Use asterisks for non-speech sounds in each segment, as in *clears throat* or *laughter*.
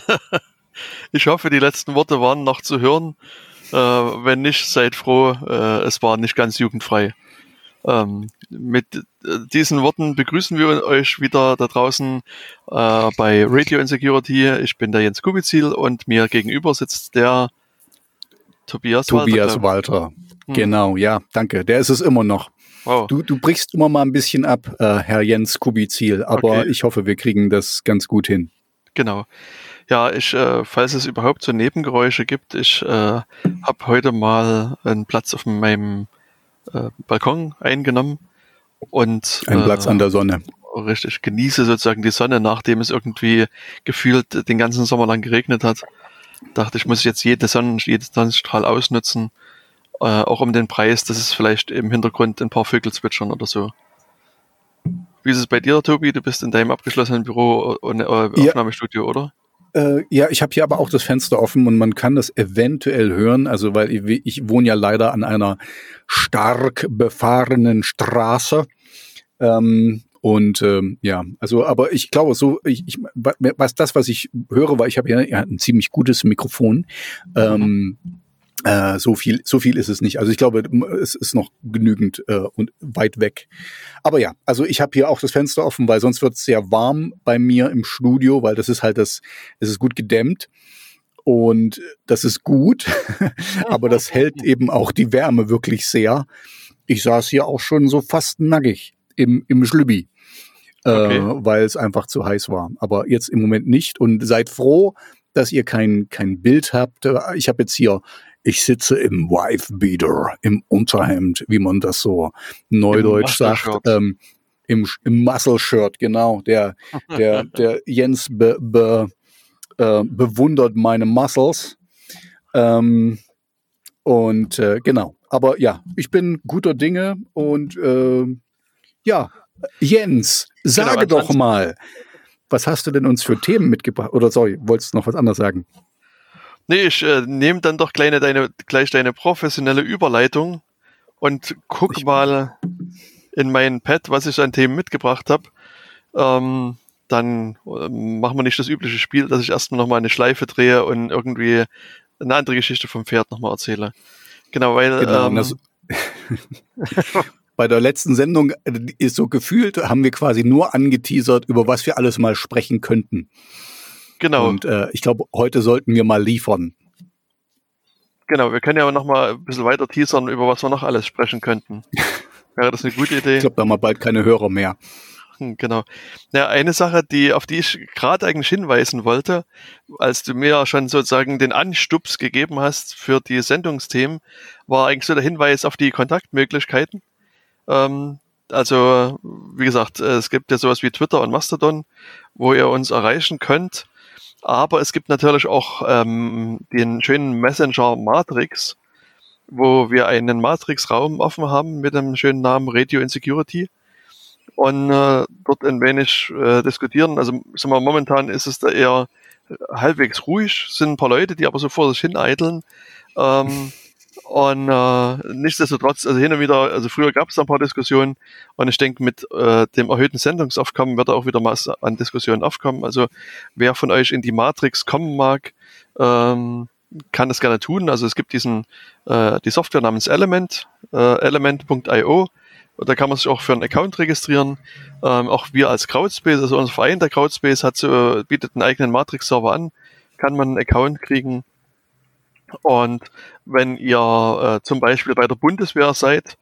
*laughs* ich hoffe, die letzten Worte waren noch zu hören. Äh, wenn nicht, seid froh, äh, es war nicht ganz jugendfrei. Ähm, mit äh, diesen Worten begrüßen wir euch wieder da draußen äh, bei Radio Insecurity. Ich bin der Jens Kubizil und mir gegenüber sitzt der Tobias, Tobias Walter. Walter. Hm. Genau, ja, danke. Der ist es immer noch. Wow. Du, du brichst immer mal ein bisschen ab, äh, Herr Jens Kubizil, aber okay. ich hoffe, wir kriegen das ganz gut hin. Genau. Ja, ich, äh, falls es überhaupt so Nebengeräusche gibt, ich äh, habe heute mal einen Platz auf meinem äh, Balkon eingenommen und ein Platz an der Sonne. Richtig, genieße sozusagen die Sonne, nachdem es irgendwie gefühlt den ganzen Sommer lang geregnet hat. Dachte ich, muss jetzt jede Sonnen, jeden Sonnenstrahl ausnutzen, äh, auch um den Preis, dass es vielleicht im Hintergrund ein paar Vögel zwitschern oder so. Wie ist es bei dir, Tobi? Du bist in deinem abgeschlossenen Büro und äh, Aufnahmestudio, ja. oder? Äh, ja, ich habe hier aber auch das Fenster offen und man kann das eventuell hören. Also weil ich, ich wohne ja leider an einer stark befahrenen Straße. Ähm, und ähm, ja, also, aber ich glaube, so, ich, ich, was das, was ich höre, weil ich habe ja, ja ein ziemlich gutes Mikrofon. Ähm, äh, so viel, so viel ist es nicht. Also ich glaube, es ist noch genügend äh, und weit weg. Aber ja, also ich habe hier auch das Fenster offen, weil sonst wird es sehr warm bei mir im Studio, weil das ist halt das, es ist gut gedämmt. Und das ist gut, *laughs* aber das hält eben auch die Wärme wirklich sehr. Ich saß hier auch schon so fast nackig im, im Schlübbi, äh, okay. äh, weil es einfach zu heiß war. Aber jetzt im Moment nicht. Und seid froh, dass ihr kein, kein Bild habt. Ich habe jetzt hier ich sitze im Wife-Beater, im Unterhemd, wie man das so neudeutsch sagt. Ähm, im, im Muscle-Shirt, genau. Der, der, *laughs* der Jens be, be, äh, bewundert meine Muscles. Ähm, und äh, genau. Aber ja, ich bin guter Dinge und äh, ja, Jens, genau, sage genau, doch mal, was hast du denn uns für Themen mitgebracht? Oder sorry, wolltest du noch was anderes sagen? Nee, ich äh, nehme dann doch gleich deine, gleich deine professionelle Überleitung und guck ich mal in mein Pad, was ich an Themen mitgebracht habe. Ähm, dann äh, machen wir nicht das übliche Spiel, dass ich erstmal nochmal eine Schleife drehe und irgendwie eine andere Geschichte vom Pferd nochmal erzähle. Genau, weil. Genau, ähm, das, *laughs* bei der letzten Sendung äh, ist so gefühlt, haben wir quasi nur angeteasert, über was wir alles mal sprechen könnten. Genau. Und äh, ich glaube, heute sollten wir mal liefern. Genau, wir können ja noch mal ein bisschen weiter teasern, über was wir noch alles sprechen könnten. *laughs* Wäre das eine gute Idee? Ich glaube, da haben wir bald keine Hörer mehr. Hm, genau. Ja, eine Sache, die, auf die ich gerade eigentlich hinweisen wollte, als du mir schon sozusagen den Anstups gegeben hast für die Sendungsthemen, war eigentlich so der Hinweis auf die Kontaktmöglichkeiten. Ähm, also, wie gesagt, es gibt ja sowas wie Twitter und Mastodon, wo ihr uns erreichen könnt. Aber es gibt natürlich auch ähm, den schönen Messenger Matrix, wo wir einen Matrix-Raum offen haben mit dem schönen Namen Radio Insecurity und äh, dort ein wenig äh, diskutieren. Also sagen wir, momentan ist es da eher halbwegs ruhig, sind ein paar Leute, die aber so vor sich hin eideln. Ähm, *laughs* und äh, nichtsdestotrotz, also hin und wieder, also früher gab es ein paar Diskussionen und ich denke, mit äh, dem erhöhten Sendungsaufkommen wird auch wieder mal an Diskussionen aufkommen. Also wer von euch in die Matrix kommen mag, ähm, kann das gerne tun. Also es gibt diesen äh, die Software namens Element, äh, element.io. Da kann man sich auch für einen Account registrieren. Ähm, auch wir als Crowdspace, also unser Verein der Crowdspace hat so, bietet einen eigenen Matrix-Server an, kann man einen Account kriegen und wenn ihr äh, zum Beispiel bei der Bundeswehr seid,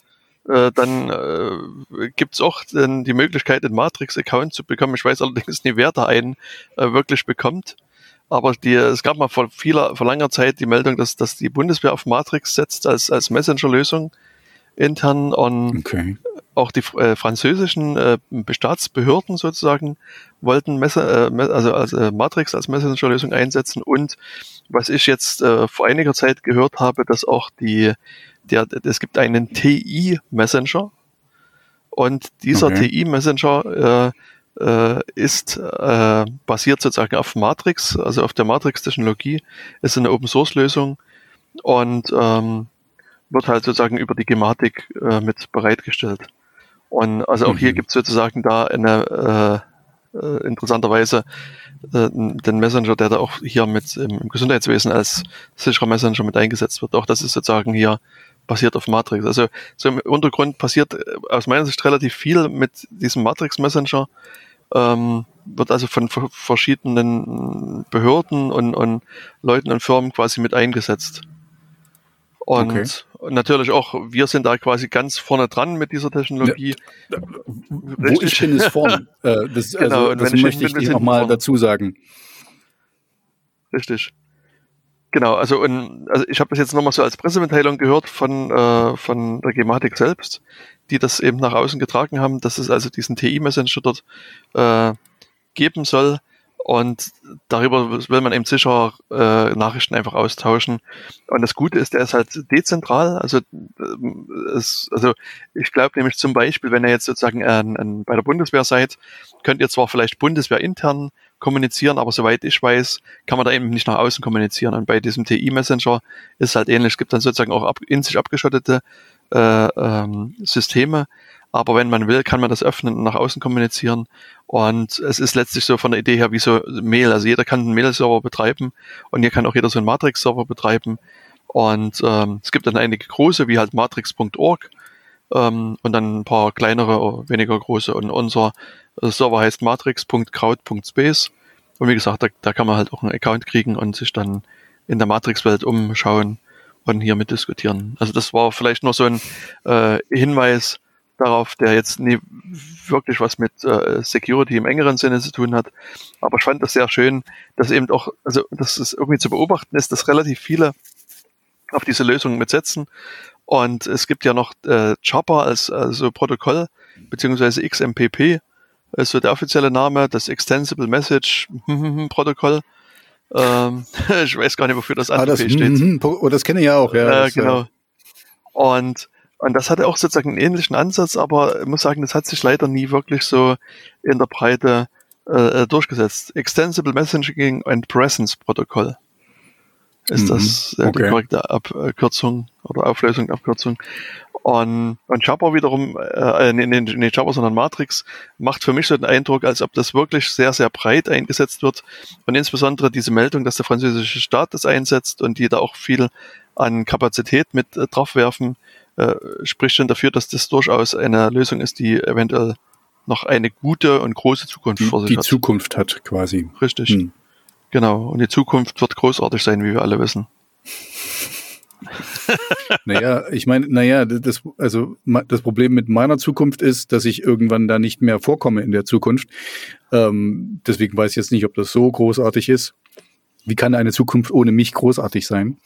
äh, dann äh, gibt auch dann die Möglichkeit, einen Matrix-Account zu bekommen. Ich weiß allerdings nicht, wer da einen äh, wirklich bekommt. Aber die, es gab mal vor, vieler, vor langer Zeit die Meldung, dass, dass die Bundeswehr auf Matrix setzt als, als Messenger-Lösung intern. Und okay. auch die äh, französischen äh, Staatsbehörden sozusagen wollten Messer, äh, also, also Matrix als Messenger-Lösung einsetzen und was ich jetzt äh, vor einiger Zeit gehört habe, dass auch die, der, es gibt einen TI-Messenger und dieser okay. TI-Messenger äh, äh, ist äh, basiert sozusagen auf Matrix, also auf der Matrix-Technologie, ist eine Open-Source-Lösung und ähm, wird halt sozusagen über die Gematik äh, mit bereitgestellt. Und also auch mhm. hier gibt es sozusagen da eine, äh, interessanterweise äh, den Messenger, der da auch hier mit im Gesundheitswesen als sicherer Messenger mit eingesetzt wird. Auch das ist sozusagen hier basiert auf Matrix. Also so im Untergrund passiert äh, aus meiner Sicht relativ viel mit diesem Matrix Messenger. Ähm, wird also von verschiedenen Behörden und, und Leuten und Firmen quasi mit eingesetzt. Und okay. Natürlich auch, wir sind da quasi ganz vorne dran mit dieser Technologie. Ja, wo ich bin, ist vorn. *laughs* äh, das, genau, also, das möchte ich, ich nochmal dazu sagen. Richtig. Genau, also, und, also ich habe das jetzt nochmal so als Pressemitteilung gehört von, äh, von der Gematik selbst, die das eben nach außen getragen haben, dass es also diesen TI-Messenger dort äh, geben soll. Und darüber will man eben sicher äh, Nachrichten einfach austauschen. Und das Gute ist, der ist halt dezentral. Also, äh, es, also ich glaube nämlich zum Beispiel, wenn ihr jetzt sozusagen äh, äh, bei der Bundeswehr seid, könnt ihr zwar vielleicht Bundeswehr intern kommunizieren, aber soweit ich weiß, kann man da eben nicht nach außen kommunizieren. Und bei diesem TI-Messenger ist es halt ähnlich. Es gibt dann sozusagen auch ab, in sich abgeschottete äh, ähm, Systeme, aber wenn man will, kann man das öffnen und nach außen kommunizieren. Und es ist letztlich so von der Idee her wie so Mail. Also jeder kann einen Mail-Server betreiben und hier kann auch jeder so einen Matrix-Server betreiben. Und ähm, es gibt dann einige große, wie halt matrix.org ähm, und dann ein paar kleinere, weniger große. Und unser Server heißt matrix.crowd.space. Und wie gesagt, da, da kann man halt auch einen Account kriegen und sich dann in der Matrix-Welt umschauen und hier mitdiskutieren. Also das war vielleicht nur so ein äh, Hinweis, darauf, der jetzt nie wirklich was mit äh, Security im engeren Sinne zu tun hat. Aber ich fand das sehr schön, dass eben auch, also dass es irgendwie zu beobachten ist, dass relativ viele auf diese Lösung mitsetzen. Und es gibt ja noch äh, Chopper als also Protokoll, beziehungsweise XMPP, ist so der offizielle Name, das Extensible Message *laughs* Protokoll. Ähm, *laughs* ich weiß gar nicht, wofür das andere ah, steht. Mm, oh, das kenne ich ja auch, ja. Äh, genau. Und und das hatte auch sozusagen einen ähnlichen Ansatz, aber ich muss sagen, das hat sich leider nie wirklich so in der Breite äh, durchgesetzt. Extensible Messaging and Presence Protokoll ist mhm, das äh, okay. die korrekte Abkürzung oder Auflösung, Abkürzung. Und, und Jabber wiederum, äh, nee, nee, nee, Jabber, sondern Matrix, macht für mich so den Eindruck, als ob das wirklich sehr, sehr breit eingesetzt wird. Und insbesondere diese Meldung, dass der französische Staat das einsetzt und die da auch viel an Kapazität mit äh, draufwerfen, äh, spricht schon dafür, dass das durchaus eine Lösung ist, die eventuell noch eine gute und große Zukunft die, vor sich die hat. Die Zukunft hat quasi. Richtig. Hm. Genau. Und die Zukunft wird großartig sein, wie wir alle wissen. *laughs* naja, ich meine, naja, das, also das Problem mit meiner Zukunft ist, dass ich irgendwann da nicht mehr vorkomme in der Zukunft. Ähm, deswegen weiß ich jetzt nicht, ob das so großartig ist. Wie kann eine Zukunft ohne mich großartig sein?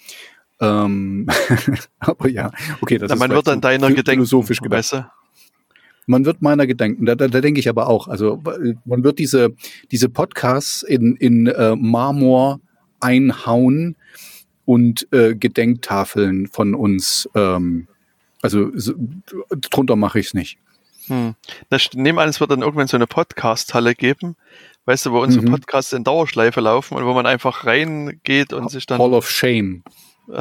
Ähm, *laughs* aber ja, okay, das Na, ist man wird an deiner philosophisch gedenken, weißt du? Man wird meiner gedenken, da, da, da denke ich aber auch. Also man wird diese, diese Podcasts in, in äh, Marmor einhauen und äh, Gedenktafeln von uns. Ähm, also so, drunter mache ich es nicht. Hm. Nehmen an, es wird dann irgendwann so eine Podcast-Halle geben, weißt du, wo unsere mhm. Podcasts in Dauerschleife laufen und wo man einfach reingeht und sich dann. Hall of Shame. *laughs*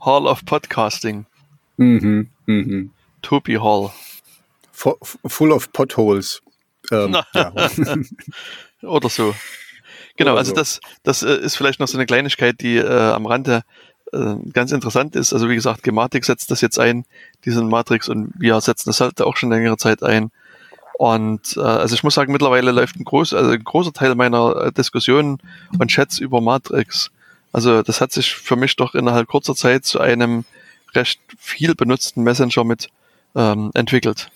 Hall of Podcasting. Mhm, mhm. Topi Hall. Full of Potholes. Ähm, ja. *laughs* Oder so. Genau, Oder also so. das, das äh, ist vielleicht noch so eine Kleinigkeit, die äh, am Rande äh, ganz interessant ist. Also wie gesagt, Gematik setzt das jetzt ein, diesen Matrix, und wir setzen das halt auch schon längere Zeit ein. Und äh, also ich muss sagen, mittlerweile läuft ein, groß, also ein großer Teil meiner äh, Diskussionen und Chats über Matrix also das hat sich für mich doch innerhalb kurzer Zeit zu einem recht viel benutzten Messenger mit ähm, entwickelt.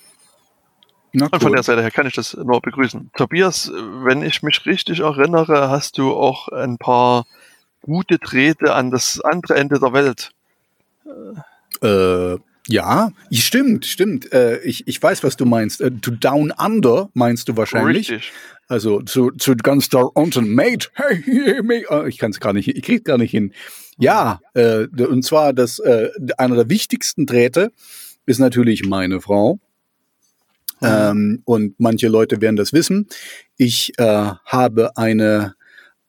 Cool. Und von der Seite her kann ich das nur begrüßen. Tobias, wenn ich mich richtig erinnere, hast du auch ein paar gute Drähte an das andere Ende der Welt. Äh, ja, stimmt, stimmt. Äh, ich, ich weiß, was du meinst. Äh, to Down Under meinst du wahrscheinlich. Richtig. Also zu, zu ganz da unten, Mate, hey, hey, mate. Oh, ich kann es gar nicht, ich krieg's gar nicht hin. Ja, äh, und zwar das äh, einer der wichtigsten Drähte ist natürlich meine Frau. Mhm. Ähm, und manche Leute werden das wissen. Ich äh, habe eine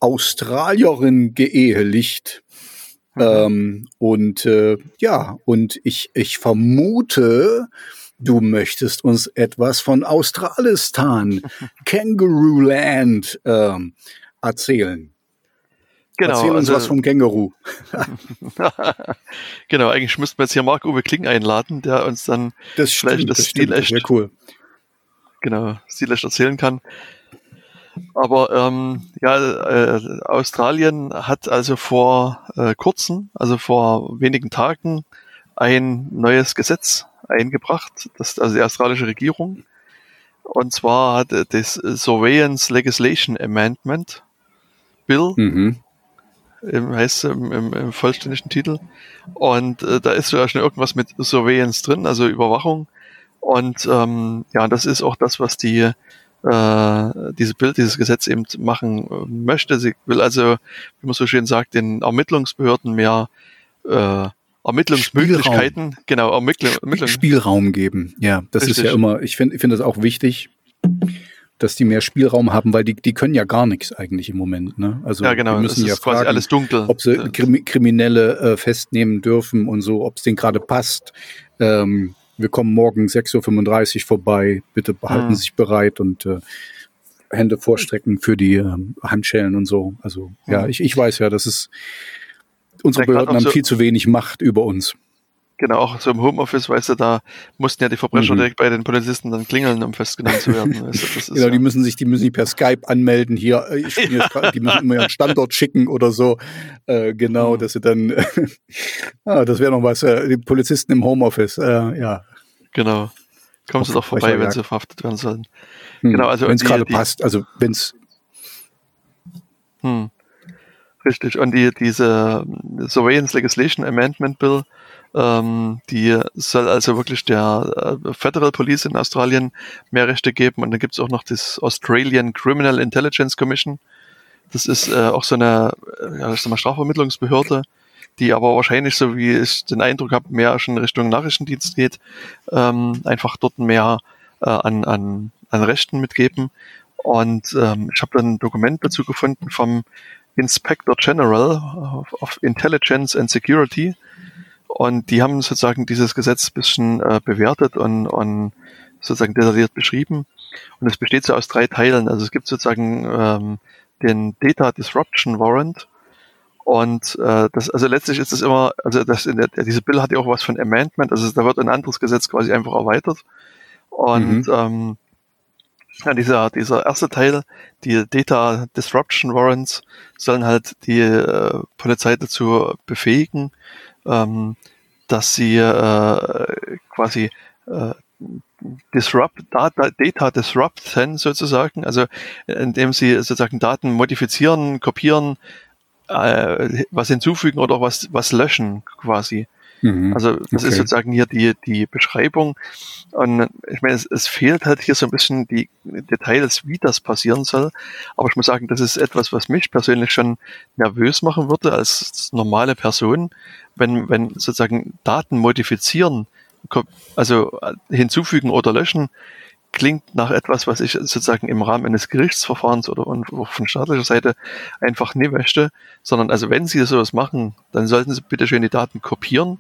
Australierin geehelicht. Mhm. Ähm, und äh, ja, und ich, ich vermute, du möchtest uns etwas von Australistan, *laughs* Kangaroo Land ähm, erzählen. Genau, Erzähl uns also, was vom Känguru. *laughs* *laughs* genau, eigentlich müssten wir jetzt hier Marc-Uwe Kling einladen, der uns dann das vielleicht stimmt, das, das Stil echt, cool. genau, Stil echt erzählen kann. Aber ähm, ja, äh, Australien hat also vor äh, kurzem, also vor wenigen Tagen, ein neues Gesetz eingebracht, das also die australische Regierung. Und zwar hat das Surveillance Legislation Amendment Bill, mhm. Heißt im, im, im, vollständigen Titel. Und äh, da ist ja schon irgendwas mit Surveillance drin, also Überwachung. Und ähm, ja, das ist auch das, was die äh, diese Bild, dieses Gesetz eben machen äh, möchte. Sie will also, wie man so schön sagt, den Ermittlungsbehörden mehr äh, Ermittlungsmöglichkeiten, Spielraum. genau, Ermittl Ermittlung. Spielraum geben. Ja, das Richtig. ist ja immer, ich finde ich finde das auch wichtig, dass die mehr Spielraum haben, weil die, die können ja gar nichts eigentlich im Moment. Ne? Also ja, genau, die müssen ja fragen, alles dunkel. ob sie Kriminelle äh, festnehmen dürfen und so, ob es denen gerade passt. Ähm, wir kommen morgen 6.35 Uhr vorbei, bitte behalten hm. Sie sich bereit und äh, Hände vorstrecken für die äh, Handschellen und so. Also ja, hm. ich, ich weiß ja, das ist unsere Behörden haben so, viel zu wenig Macht über uns. Genau, auch so im Homeoffice, weißt du, da mussten ja die Verbrecher mhm. direkt bei den Polizisten dann klingeln, um festgenommen zu werden. Weißt du, *laughs* genau, ja die müssen sich, die müssen sich per Skype anmelden hier. Äh, *laughs* ja. die müssen immer ihren Standort schicken oder so. Äh, genau, mhm. dass sie dann, *laughs* ah, das wäre noch was, äh, die Polizisten im Homeoffice, äh, ja. Genau. Kommen Sie doch vorbei, wenn sie verhaftet werden sollen. Hm. Genau, also wenn es gerade passt, also wenn es hm. Richtig. Und die, diese Surveillance Legislation Amendment Bill, ähm, die soll also wirklich der äh, Federal Police in Australien mehr Rechte geben. Und dann gibt es auch noch das Australian Criminal Intelligence Commission. Das ist äh, auch so eine äh, ja, mal, Strafvermittlungsbehörde, die aber wahrscheinlich, so wie ich den Eindruck habe, mehr schon Richtung Nachrichtendienst geht, ähm, einfach dort mehr äh, an, an, an Rechten mitgeben. Und ähm, ich habe dann ein Dokument dazu gefunden vom Inspector General of Intelligence and Security. Und die haben sozusagen dieses Gesetz ein bisschen äh, bewertet und, und sozusagen detailliert beschrieben. Und es besteht so aus drei Teilen. Also es gibt sozusagen ähm, den Data Disruption Warrant. Und äh, das, also letztlich ist es immer, also das in der, diese Bill hat ja auch was von Amendment, also da wird ein anderes Gesetz quasi einfach erweitert. Und mhm. ähm, ja, dieser, dieser erste Teil, die Data Disruption Warrants, sollen halt die äh, Polizei dazu befähigen, ähm, dass sie äh, quasi äh, disrupt, Data, Data disrupten sozusagen, also indem sie sozusagen Daten modifizieren, kopieren, äh, was hinzufügen oder was, was löschen quasi. Mhm. Also das okay. ist sozusagen hier die, die Beschreibung. Und ich meine, es, es fehlt halt hier so ein bisschen die Details, wie das passieren soll. Aber ich muss sagen, das ist etwas, was mich persönlich schon nervös machen würde als normale Person, wenn, wenn sozusagen Daten modifizieren, also hinzufügen oder löschen, klingt nach etwas, was ich sozusagen im Rahmen eines Gerichtsverfahrens oder von staatlicher Seite einfach nie möchte, sondern also wenn Sie sowas machen, dann sollten Sie bitte schön die Daten kopieren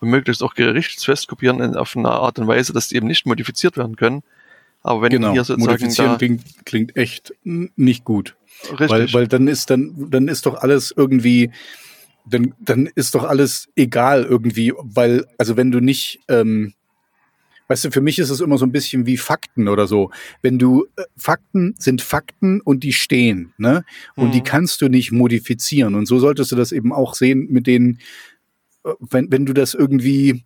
und möglichst auch gerichtsfest kopieren auf eine Art und Weise, dass die eben nicht modifiziert werden können. Aber wenn genau. hier sozusagen Modifizieren klingt, klingt echt nicht gut. Richtig. Weil, weil dann ist dann, dann ist doch alles irgendwie, dann, dann ist doch alles egal irgendwie, weil, also wenn du nicht, ähm, weißt du, für mich ist es immer so ein bisschen wie Fakten oder so. Wenn du, äh, Fakten sind Fakten und die stehen, ne? Und mhm. die kannst du nicht modifizieren. Und so solltest du das eben auch sehen mit den, wenn, wenn du das irgendwie,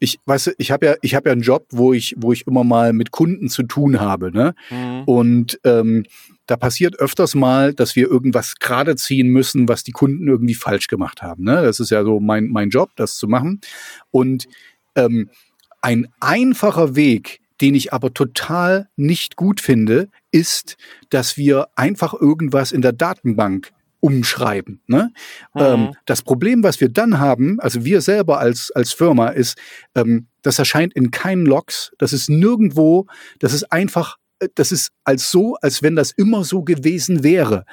ich weißt du, ich habe ja, ich habe ja einen Job, wo ich, wo ich immer mal mit Kunden zu tun habe, ne? Mhm. Und ähm, da passiert öfters mal, dass wir irgendwas gerade ziehen müssen, was die Kunden irgendwie falsch gemacht haben. Ne? Das ist ja so mein, mein Job, das zu machen. Und ähm, ein einfacher Weg, den ich aber total nicht gut finde, ist, dass wir einfach irgendwas in der Datenbank umschreiben. Ne? Mhm. Ähm, das Problem, was wir dann haben, also wir selber als, als Firma, ist, ähm, das erscheint in keinen Logs, das ist nirgendwo, das ist einfach, das ist als so, als wenn das immer so gewesen wäre.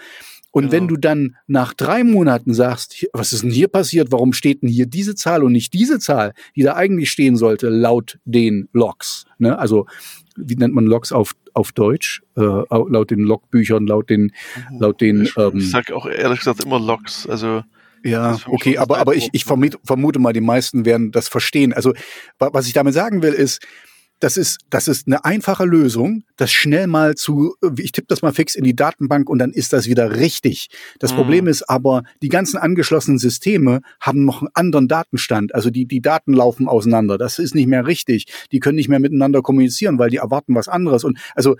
Und genau. wenn du dann nach drei Monaten sagst, was ist denn hier passiert? Warum steht denn hier diese Zahl und nicht diese Zahl, die da eigentlich stehen sollte, laut den Logs? Ne? Also, wie nennt man Logs auf, auf Deutsch? Äh, laut den Logbüchern, laut den, mhm. laut den. Ich, ähm, ich sag auch ehrlich gesagt immer Logs. Also ja, okay, aber, aber ich, ich vermute, vermute mal, die meisten werden das verstehen. Also, was ich damit sagen will, ist, das ist, das ist eine einfache Lösung, das schnell mal zu, ich tippe das mal fix in die Datenbank und dann ist das wieder richtig. Das mhm. Problem ist aber, die ganzen angeschlossenen Systeme haben noch einen anderen Datenstand. Also die, die Daten laufen auseinander. Das ist nicht mehr richtig. Die können nicht mehr miteinander kommunizieren, weil die erwarten was anderes. Und also,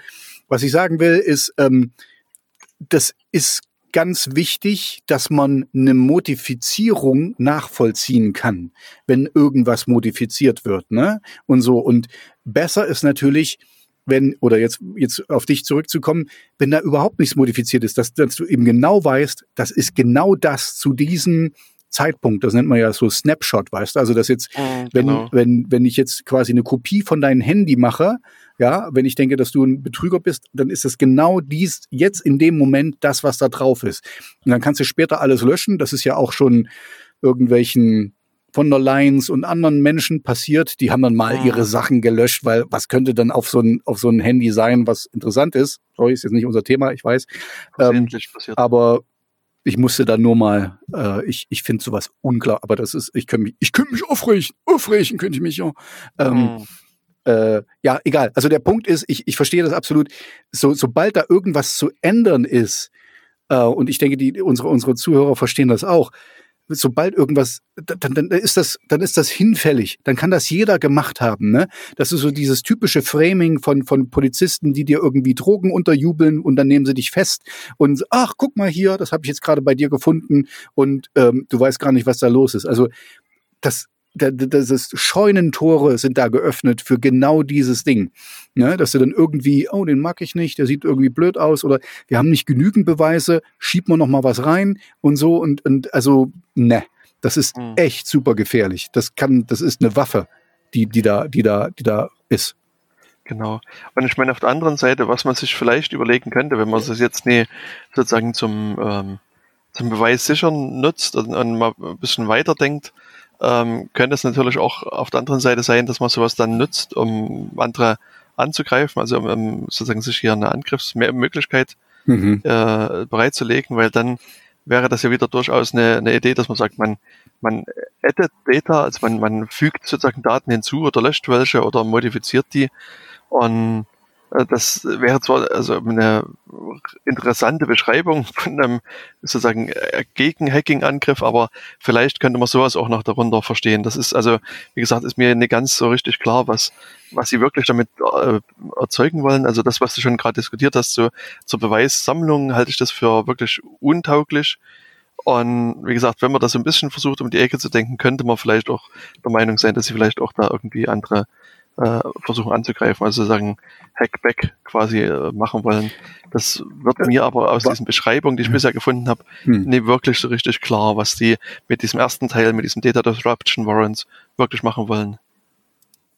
was ich sagen will, ist, ähm, das ist ganz wichtig, dass man eine Modifizierung nachvollziehen kann, wenn irgendwas modifiziert wird, ne? Und so. Und besser ist natürlich, wenn, oder jetzt, jetzt auf dich zurückzukommen, wenn da überhaupt nichts modifiziert ist, dass, dass du eben genau weißt, das ist genau das zu diesem Zeitpunkt, das nennt man ja so Snapshot, weißt du, also das jetzt, mhm, genau. wenn, wenn, wenn ich jetzt quasi eine Kopie von deinem Handy mache, ja, wenn ich denke, dass du ein Betrüger bist, dann ist das genau dies jetzt in dem Moment das, was da drauf ist. Und dann kannst du später alles löschen. Das ist ja auch schon irgendwelchen von der Lions und anderen Menschen passiert. Die haben dann mal ihre Sachen gelöscht, weil was könnte dann auf so ein, auf so ein Handy sein, was interessant ist? Sorry, ist jetzt nicht unser Thema, ich weiß. Ähm, aber ich musste da nur mal, äh, ich, ich finde sowas unklar, aber das ist, ich könnte mich, ich könnte mich aufregen, aufregen könnte ich mich ja. Ähm, mhm äh, ja, egal. Also der Punkt ist, ich, ich verstehe das absolut. So, sobald da irgendwas zu ändern ist, äh, und ich denke, die, unsere, unsere Zuhörer verstehen das auch, sobald irgendwas, dann, dann ist das, dann ist das hinfällig. Dann kann das jeder gemacht haben. Ne? Das ist so dieses typische Framing von von Polizisten, die dir irgendwie Drogen unterjubeln und dann nehmen sie dich fest und ach guck mal hier, das habe ich jetzt gerade bei dir gefunden und ähm, du weißt gar nicht, was da los ist. Also das das ist Scheunentore sind da geöffnet für genau dieses Ding. Ne? Dass du dann irgendwie, oh, den mag ich nicht, der sieht irgendwie blöd aus oder wir haben nicht genügend Beweise, schieb mal noch mal was rein und so und, und also, ne, das ist mhm. echt super gefährlich. Das kann, das ist eine Waffe, die, die da, die da, die da ist. Genau. Und ich meine, auf der anderen Seite, was man sich vielleicht überlegen könnte, wenn man es jetzt nie sozusagen zum, ähm, zum Beweis sichern nutzt und, und mal ein bisschen weiterdenkt, ähm, könnte es natürlich auch auf der anderen Seite sein, dass man sowas dann nutzt, um andere anzugreifen, also um sozusagen sich hier eine Angriffsmöglichkeit mhm. äh, bereitzulegen, weil dann wäre das ja wieder durchaus eine, eine Idee, dass man sagt, man, man addet Data, also man, man fügt sozusagen Daten hinzu oder löscht welche oder modifiziert die und das wäre zwar also eine interessante Beschreibung von einem sozusagen äh, Gegen-Hacking-Angriff, aber vielleicht könnte man sowas auch noch darunter verstehen. Das ist also, wie gesagt, ist mir nicht ganz so richtig klar, was, was sie wirklich damit äh, erzeugen wollen. Also das, was du schon gerade diskutiert hast, so zur Beweissammlung halte ich das für wirklich untauglich. Und wie gesagt, wenn man das so ein bisschen versucht, um die Ecke zu denken, könnte man vielleicht auch der Meinung sein, dass sie vielleicht auch da irgendwie andere äh, versuchen anzugreifen, also sagen Hackback quasi äh, machen wollen. Das wird mir aber aus diesen Beschreibungen, die ich bisher gefunden habe, hm. nicht wirklich so richtig klar, was die mit diesem ersten Teil, mit diesem Data Disruption Warrants wirklich machen wollen.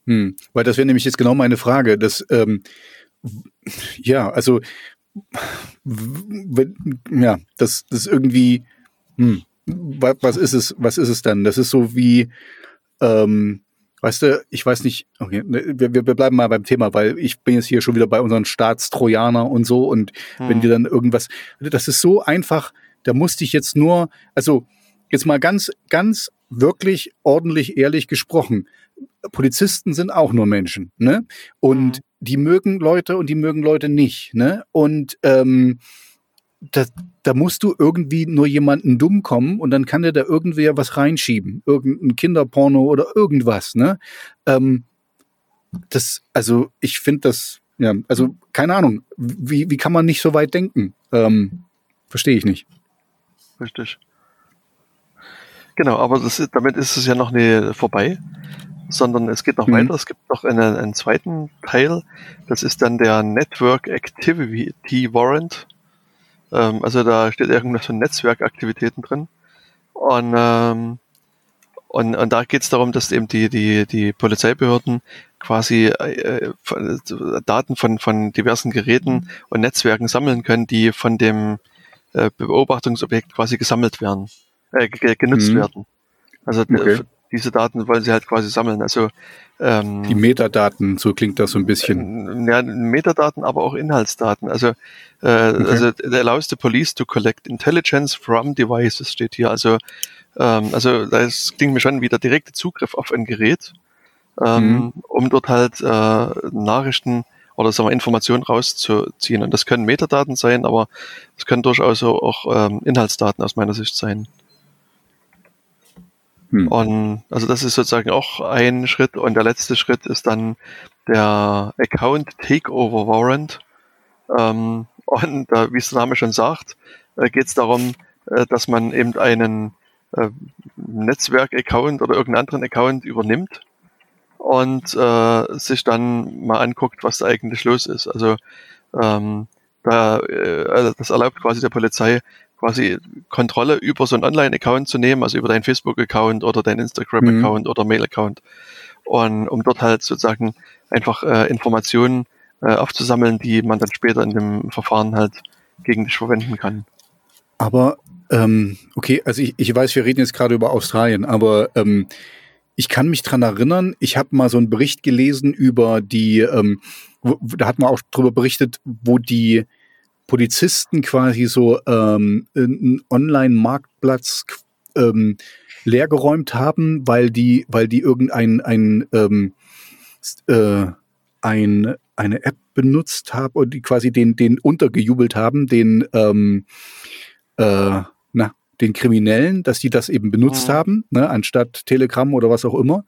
Hm. Weil das wäre nämlich jetzt genau meine Frage. dass ähm, ja, also wenn, ja, das, das irgendwie, hm, was, was ist es, was ist es dann? Das ist so wie, ähm, Weißt du, ich weiß nicht, okay, ne, wir, wir bleiben mal beim Thema, weil ich bin jetzt hier schon wieder bei unseren Staatstrojaner und so und hm. wenn die dann irgendwas, das ist so einfach, da musste ich jetzt nur, also jetzt mal ganz, ganz wirklich ordentlich ehrlich gesprochen. Polizisten sind auch nur Menschen, ne? Und hm. die mögen Leute und die mögen Leute nicht, ne? Und ähm, da, da musst du irgendwie nur jemanden dumm kommen und dann kann der da irgendwer was reinschieben. Irgendein Kinderporno oder irgendwas, ne? Ähm, das, also ich finde das, ja, also keine Ahnung, wie, wie kann man nicht so weit denken? Ähm, Verstehe ich nicht. Richtig. Genau, aber ist, damit ist es ja noch nicht vorbei, sondern es geht noch mhm. weiter. Es gibt noch einen, einen zweiten Teil, das ist dann der Network Activity Warrant. Ähm, also da steht irgendwas von Netzwerkaktivitäten drin. Und, ähm, und, und da geht es darum, dass eben die, die, die Polizeibehörden quasi äh, Daten von, von diversen Geräten und Netzwerken sammeln können, die von dem äh, Beobachtungsobjekt quasi gesammelt werden, äh, genutzt mhm. werden. Also okay. diese Daten wollen sie halt quasi sammeln. Also ähm, die Metadaten, so klingt das so ein bisschen. Ja, Metadaten, aber auch Inhaltsdaten. Also, äh, okay. also it allows the police to collect intelligence from devices steht hier. Also, ähm, also das klingt mir schon wie der direkte Zugriff auf ein Gerät, ähm, mhm. um dort halt äh, Nachrichten oder sagen wir, Informationen rauszuziehen. Und das können Metadaten sein, aber es können durchaus auch ähm, Inhaltsdaten aus meiner Sicht sein. Hm. Und also das ist sozusagen auch ein Schritt. Und der letzte Schritt ist dann der Account Takeover Warrant. Ähm, und äh, wie es der Name schon sagt, äh, geht es darum, äh, dass man eben einen äh, Netzwerk-Account oder irgendeinen anderen Account übernimmt und äh, sich dann mal anguckt, was da eigentlich los ist. Also ähm, da, äh, also das erlaubt quasi der Polizei quasi Kontrolle über so einen Online-Account zu nehmen, also über deinen Facebook-Account oder deinen Instagram-Account mhm. oder Mail-Account. Und um dort halt sozusagen einfach äh, Informationen äh, aufzusammeln, die man dann später in dem Verfahren halt gegen dich verwenden kann. Aber ähm, okay, also ich, ich weiß, wir reden jetzt gerade über Australien, aber ähm, ich kann mich dran erinnern, ich habe mal so einen Bericht gelesen über die, ähm, wo, da hat man auch darüber berichtet, wo die Polizisten quasi so ähm, einen Online-Marktplatz ähm, leergeräumt haben, weil die, weil die irgendein ein, ähm, äh, ein, eine App benutzt haben und die quasi den, den untergejubelt haben, den, ähm, äh, na, den Kriminellen, dass die das eben benutzt mhm. haben, ne, anstatt Telegram oder was auch immer.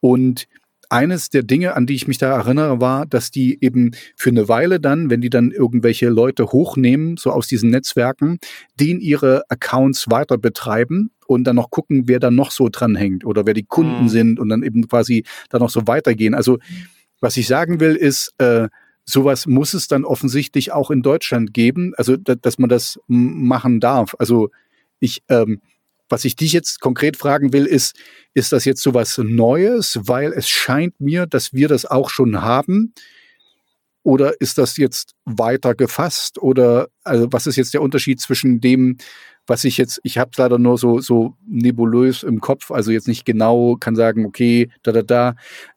Und eines der Dinge, an die ich mich da erinnere, war, dass die eben für eine Weile dann, wenn die dann irgendwelche Leute hochnehmen, so aus diesen Netzwerken, den ihre Accounts weiter betreiben und dann noch gucken, wer da noch so dran hängt oder wer die Kunden mhm. sind und dann eben quasi da noch so weitergehen. Also was ich sagen will, ist, äh, sowas muss es dann offensichtlich auch in Deutschland geben, also dass man das machen darf. Also ich ähm, was ich dich jetzt konkret fragen will, ist, ist das jetzt so was Neues, weil es scheint mir, dass wir das auch schon haben? Oder ist das jetzt weiter gefasst? Oder also was ist jetzt der Unterschied zwischen dem, was ich jetzt, ich habe es leider nur so, so nebulös im Kopf, also jetzt nicht genau, kann sagen, okay, da, da, da.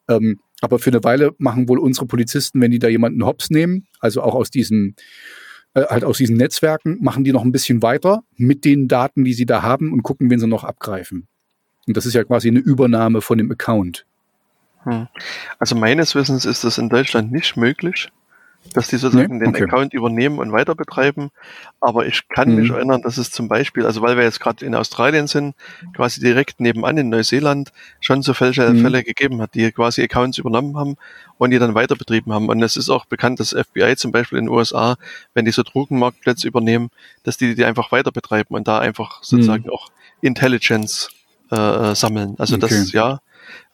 Ähm, aber für eine Weile machen wohl unsere Polizisten, wenn die da jemanden hops nehmen, also auch aus diesem halt aus diesen Netzwerken, machen die noch ein bisschen weiter mit den Daten, die sie da haben und gucken, wen sie noch abgreifen. Und das ist ja quasi eine Übernahme von dem Account. Hm. Also meines Wissens ist das in Deutschland nicht möglich dass die sozusagen nee? okay. den Account übernehmen und weiter betreiben. Aber ich kann mhm. mich erinnern, dass es zum Beispiel, also weil wir jetzt gerade in Australien sind, quasi direkt nebenan in Neuseeland schon so Fälle, mhm. Fälle gegeben hat, die quasi Accounts übernommen haben und die dann weiter betrieben haben. Und es ist auch bekannt, dass FBI zum Beispiel in den USA, wenn die so Drogenmarktplätze übernehmen, dass die die einfach weiter betreiben und da einfach sozusagen mhm. auch Intelligence äh, sammeln. Also okay. das, ja,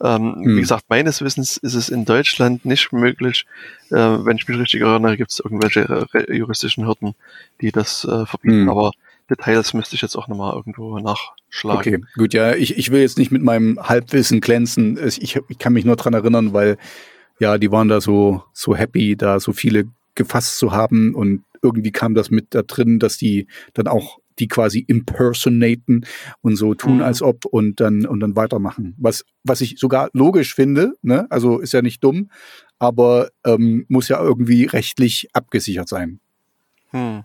ähm, hm. Wie gesagt, meines Wissens ist es in Deutschland nicht möglich. Äh, wenn ich mich richtig erinnere, gibt es irgendwelche äh, juristischen Hürden, die das äh, verbieten. Hm. Aber Details müsste ich jetzt auch nochmal irgendwo nachschlagen. Okay, gut, ja, ich, ich will jetzt nicht mit meinem Halbwissen glänzen. Ich, ich kann mich nur dran erinnern, weil ja, die waren da so, so happy, da so viele gefasst zu haben und irgendwie kam das mit da drin, dass die dann auch die quasi impersonaten und so tun mhm. als ob und dann und dann weitermachen. Was was ich sogar logisch finde, ne? Also ist ja nicht dumm, aber ähm, muss ja irgendwie rechtlich abgesichert sein. Hm.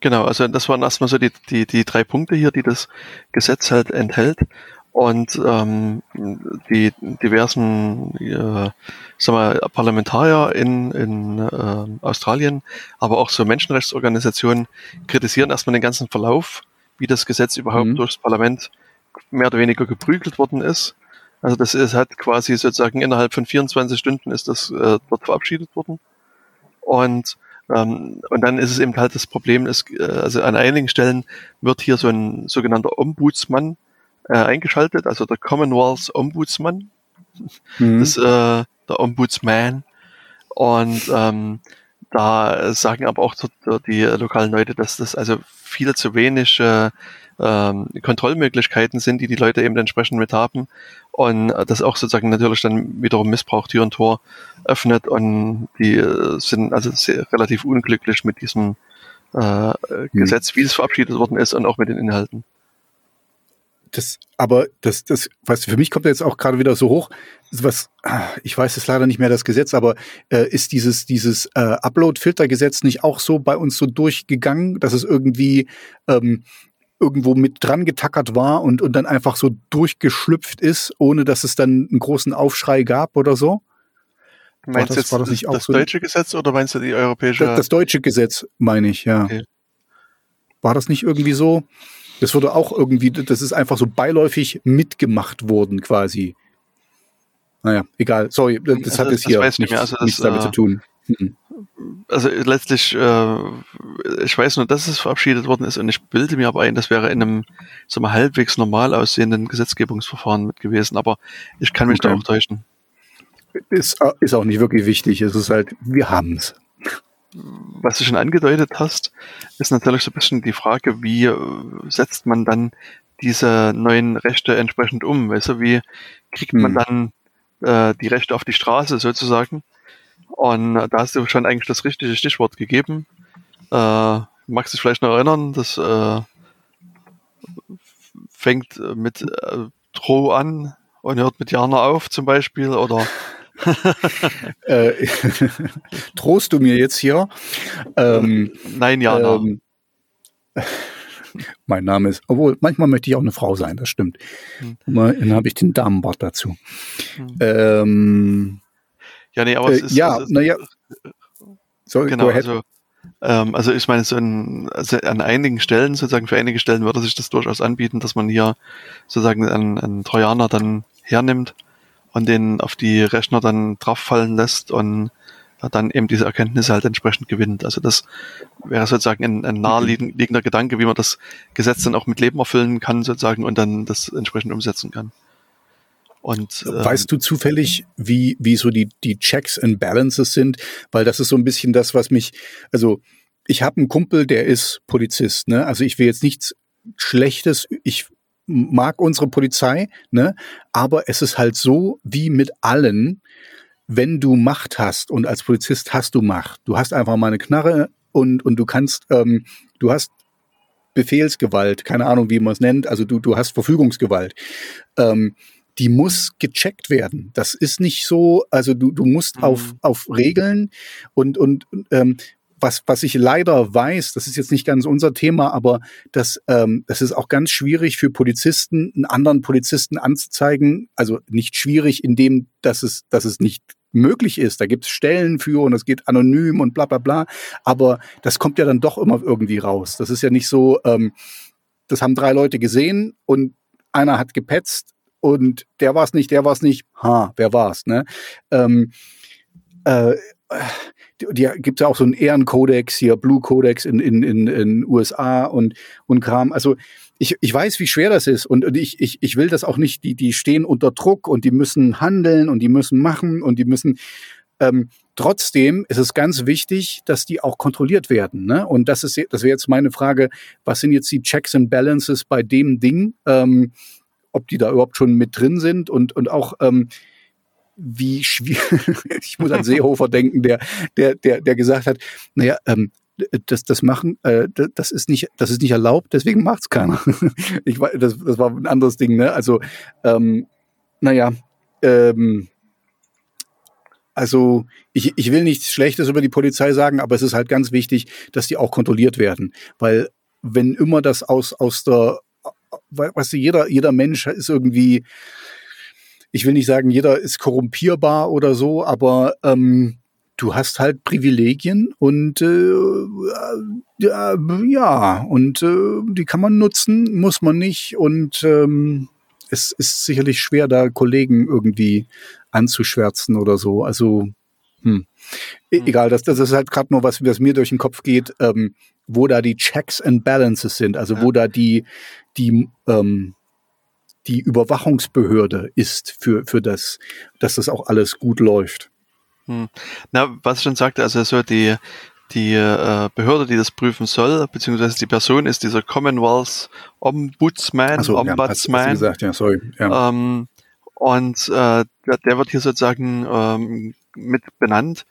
Genau, also das waren erstmal so die, die, die drei Punkte hier, die das Gesetz halt enthält und ähm, die diversen äh, sag mal, Parlamentarier in, in äh, Australien, aber auch so Menschenrechtsorganisationen kritisieren erstmal den ganzen Verlauf, wie das Gesetz überhaupt mhm. durchs Parlament mehr oder weniger geprügelt worden ist. Also das ist, hat quasi sozusagen innerhalb von 24 Stunden ist das äh, dort verabschiedet worden. Und ähm, und dann ist es eben halt das Problem, ist, äh, also an einigen Stellen wird hier so ein sogenannter Ombudsmann äh, eingeschaltet, also der Commonwealth Ombudsman, mhm. das, äh, der Ombudsman. Und ähm, da sagen aber auch die lokalen Leute, dass das also viel zu wenig äh, ähm, Kontrollmöglichkeiten sind, die die Leute eben entsprechend mit haben und das auch sozusagen natürlich dann wiederum Missbrauch Tür und Tor öffnet und die äh, sind also sehr, relativ unglücklich mit diesem äh, Gesetz, wie es verabschiedet worden ist und auch mit den Inhalten. Das, aber das, das, weißt du, für mich kommt jetzt auch gerade wieder so hoch, was, ich weiß es leider nicht mehr das Gesetz, aber äh, ist dieses, dieses äh, Upload-Filter-Gesetz nicht auch so bei uns so durchgegangen, dass es irgendwie ähm, irgendwo mit dran getackert war und, und dann einfach so durchgeschlüpft ist, ohne dass es dann einen großen Aufschrei gab oder so? Meinst war das, war das nicht das, das so deutsche Gesetz oder meinst du die europäische? Das, das deutsche Gesetz meine ich, ja. Okay. War das nicht irgendwie so? Das wurde auch irgendwie, das ist einfach so beiläufig mitgemacht worden quasi. Naja, egal. Sorry, das also, hat es hier nicht, nicht also das, nichts damit äh, zu tun. Mhm. Also letztlich, äh, ich weiß nur, dass es verabschiedet worden ist und ich bilde mir aber ein, das wäre in einem so einem halbwegs normal aussehenden Gesetzgebungsverfahren mit gewesen, aber ich kann mich okay. da auch täuschen. Ist, ist auch nicht wirklich wichtig. Es ist halt, wir haben es. Was du schon angedeutet hast, ist natürlich so ein bisschen die Frage, wie äh, setzt man dann diese neuen Rechte entsprechend um? Weißt du, wie kriegt man hm. dann äh, die Rechte auf die Straße sozusagen? Und äh, da hast du schon eigentlich das richtige Stichwort gegeben. Äh, magst du dich vielleicht noch erinnern, das äh, fängt mit äh, Droh an und hört mit Jana auf zum Beispiel oder *laughs* äh, *laughs* trost du mir jetzt hier? Ähm, Nein, Jana. Ähm, *laughs* mein Name ist, obwohl manchmal möchte ich auch eine Frau sein, das stimmt. Hm. Dann habe ich den Damenbart dazu. Hm. Ähm, ja, nee, aber es äh, ist. Ja, naja. So, genau, also, ähm, also ich meine, so in, also an einigen Stellen, sozusagen für einige Stellen würde sich das durchaus anbieten, dass man hier sozusagen einen, einen Trojaner dann hernimmt und den auf die Rechner dann drauf fallen lässt und dann eben diese Erkenntnisse halt entsprechend gewinnt. Also das wäre sozusagen ein, ein naheliegender Gedanke, wie man das Gesetz dann auch mit Leben erfüllen kann sozusagen und dann das entsprechend umsetzen kann. Und, ähm, weißt du zufällig, wie, wie so die, die Checks and Balances sind? Weil das ist so ein bisschen das, was mich, also ich habe einen Kumpel, der ist Polizist, ne? Also ich will jetzt nichts Schlechtes, ich mag unsere Polizei, ne? Aber es ist halt so wie mit allen, wenn du Macht hast und als Polizist hast du Macht. Du hast einfach mal eine Knarre und, und du kannst, ähm, du hast Befehlsgewalt, keine Ahnung, wie man es nennt, also du, du hast Verfügungsgewalt. Ähm, die muss gecheckt werden. Das ist nicht so, also du, du musst mhm. auf, auf Regeln und, und ähm, was, was ich leider weiß, das ist jetzt nicht ganz unser Thema, aber das, ähm, das ist auch ganz schwierig für Polizisten, einen anderen Polizisten anzuzeigen. Also nicht schwierig in dem, dass es, dass es nicht möglich ist. Da gibt es Stellen für und es geht anonym und bla bla bla. Aber das kommt ja dann doch immer irgendwie raus. Das ist ja nicht so, ähm, das haben drei Leute gesehen und einer hat gepetzt und der war es nicht, der war es nicht. Ha, wer war's? Ne? Ähm, äh, die gibt ja auch so einen Ehrenkodex hier, Blue Codex in in in, in USA und und Kram. Also ich, ich weiß, wie schwer das ist und, und ich, ich, ich will das auch nicht, die, die stehen unter Druck und die müssen handeln und die müssen machen und die müssen ähm, trotzdem ist es ganz wichtig, dass die auch kontrolliert werden. Ne? Und das ist, das wäre jetzt meine Frage, was sind jetzt die Checks and Balances bei dem Ding, ähm, ob die da überhaupt schon mit drin sind und, und auch ähm, wie schwierig, *laughs* ich muss an Seehofer denken, der, der, der, der gesagt hat, naja, ähm, das, das machen, äh, das ist nicht, das ist nicht erlaubt, deswegen macht's keiner. *laughs* ich weiß, das, das war ein anderes Ding, ne? Also, ähm, naja, ähm, also ich, ich will nichts Schlechtes über die Polizei sagen, aber es ist halt ganz wichtig, dass die auch kontrolliert werden, weil wenn immer das aus aus der, weißt du, jeder jeder Mensch ist irgendwie ich will nicht sagen, jeder ist korrumpierbar oder so, aber ähm, du hast halt Privilegien und äh, äh, ja, und äh, die kann man nutzen, muss man nicht. Und ähm, es ist sicherlich schwer, da Kollegen irgendwie anzuschwärzen oder so. Also, hm. E hm. egal, das, das ist halt gerade nur was, was mir durch den Kopf geht, ähm, wo da die Checks and Balances sind, also ja. wo da die, die ähm, die Überwachungsbehörde ist für, für das, dass das auch alles gut läuft. Hm. Na, was ich schon sagte, also so die, die äh, Behörde, die das prüfen soll, beziehungsweise die Person ist dieser Commonwealth Ombudsman, so, Ombudsman. Ja, hast, hast gesagt, ja, sorry. Ja. Ähm, und äh, der, der, wird hier sozusagen ähm, mit benannt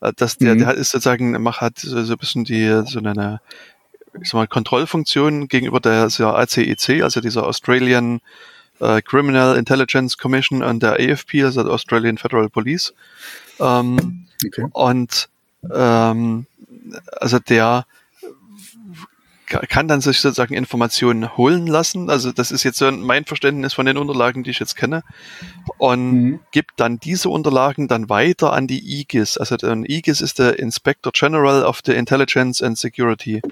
Äh, dass der, mhm. der ist sozusagen, macht hat so, so ein bisschen die, so eine, ich sag mal, Kontrollfunktion gegenüber der, der ACEC, also dieser Australian äh, Criminal Intelligence Commission und der AFP, also der Australian Federal Police. Ähm, okay. Und ähm, also der kann dann sich sozusagen Informationen holen lassen. Also das ist jetzt so mein Verständnis von den Unterlagen, die ich jetzt kenne. Und mhm. gibt dann diese Unterlagen dann weiter an die IGIS. Also der IGIS ist der Inspector General of the Intelligence and Security.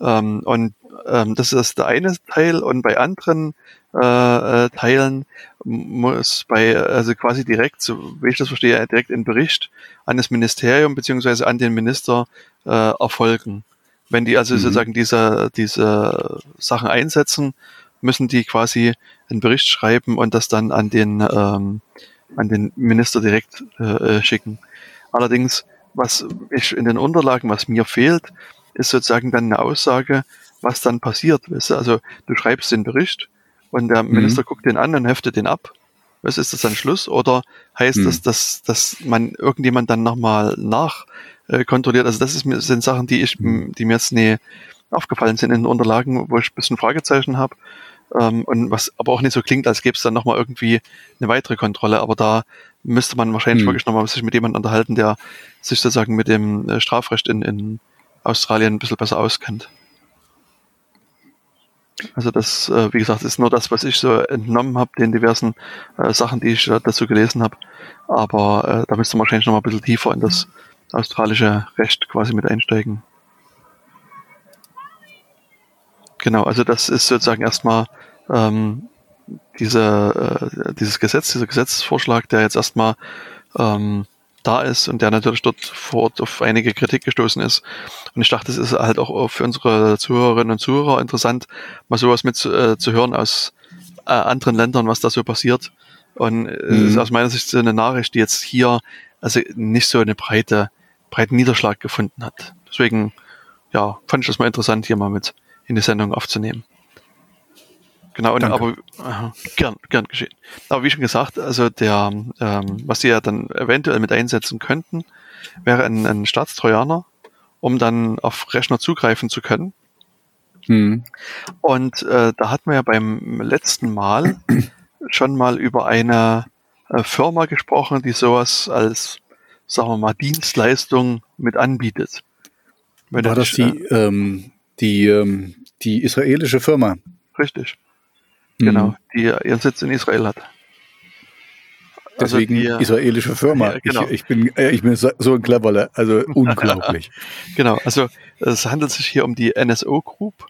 Ähm, und ähm, das ist der eine Teil. Und bei anderen äh, äh, Teilen muss bei, also quasi direkt, so wie ich das verstehe, direkt in Bericht an das Ministerium beziehungsweise an den Minister äh, erfolgen. Wenn die also mhm. sozusagen diese, diese Sachen einsetzen, müssen die quasi einen Bericht schreiben und das dann an den, ähm, an den Minister direkt äh, schicken. Allerdings, was ich in den Unterlagen, was mir fehlt, ist sozusagen dann eine Aussage, was dann passiert. Weißt du? Also du schreibst den Bericht und der mhm. Minister guckt den an und heftet den ab. Was ist das dann Schluss? Oder heißt mhm. das, dass, dass man irgendjemand dann nochmal nach äh, kontrolliert. Also das ist, sind Sachen, die ich, mhm. die mir jetzt nie aufgefallen sind in den Unterlagen, wo ich ein bisschen Fragezeichen habe. Ähm, und was aber auch nicht so klingt, als gäbe es dann nochmal irgendwie eine weitere Kontrolle. Aber da müsste man wahrscheinlich mhm. wirklich nochmal sich mit jemandem unterhalten, der sich sozusagen mit dem äh, Strafrecht in, in Australien ein bisschen besser auskennt. Also das, äh, wie gesagt, ist nur das, was ich so entnommen habe, den diversen äh, Sachen, die ich äh, dazu gelesen habe. Aber äh, da müsste man wahrscheinlich noch mal ein bisschen tiefer in das australische Recht quasi mit einsteigen. Genau, also das ist sozusagen erstmal ähm, diese, äh, dieses Gesetz, dieser Gesetzesvorschlag, der jetzt erstmal ähm, da ist und der natürlich dort vor Ort auf einige Kritik gestoßen ist. Und ich dachte, es ist halt auch für unsere Zuhörerinnen und Zuhörer interessant, mal sowas mit äh, zu hören aus äh, anderen Ländern, was da so passiert. Und mhm. es ist aus meiner Sicht so eine Nachricht, die jetzt hier also nicht so eine breite breiten Niederschlag gefunden hat. Deswegen, ja, fand ich das mal interessant, hier mal mit in die Sendung aufzunehmen. Genau, und, aber äh, gern, gern geschehen. Aber wie schon gesagt, also der, ähm, was sie ja dann eventuell mit einsetzen könnten, wäre ein, ein Staatstrojaner, um dann auf Rechner zugreifen zu können. Hm. Und äh, da hatten wir ja beim letzten Mal *clears throat* schon mal über eine äh, Firma gesprochen, die sowas als sagen wir mal, Dienstleistung mit anbietet. Wenn War das die, äh, ähm, die, ähm, die israelische Firma? Richtig. Mhm. Genau, die ihren Sitz in Israel hat. Also Deswegen die, israelische Firma. Ja, genau. ich, ich, bin, äh, ich bin so, ein Cleverler, also *laughs* unglaublich. genau, also es handelt sich hier um die NSO Group.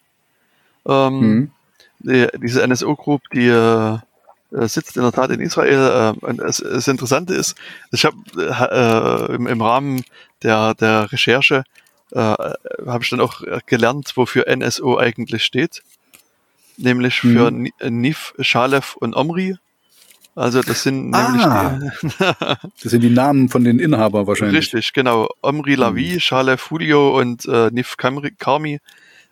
Ähm, mhm. die, diese NSO Group, die äh, äh, sitzt in der Tat in Israel. Äh, und das, das Interessante ist, ich habe äh, im, im, Rahmen der, der Recherche äh, habe ich dann auch gelernt, wofür NSO eigentlich steht. Nämlich für mhm. Nif, Shalef und Omri. Also das sind ah, nämlich die, *laughs* *laughs* das sind die Namen von den Inhabern wahrscheinlich. Richtig, genau. Omri Lavi, mhm. Shalef Julio und äh, Nif Karmi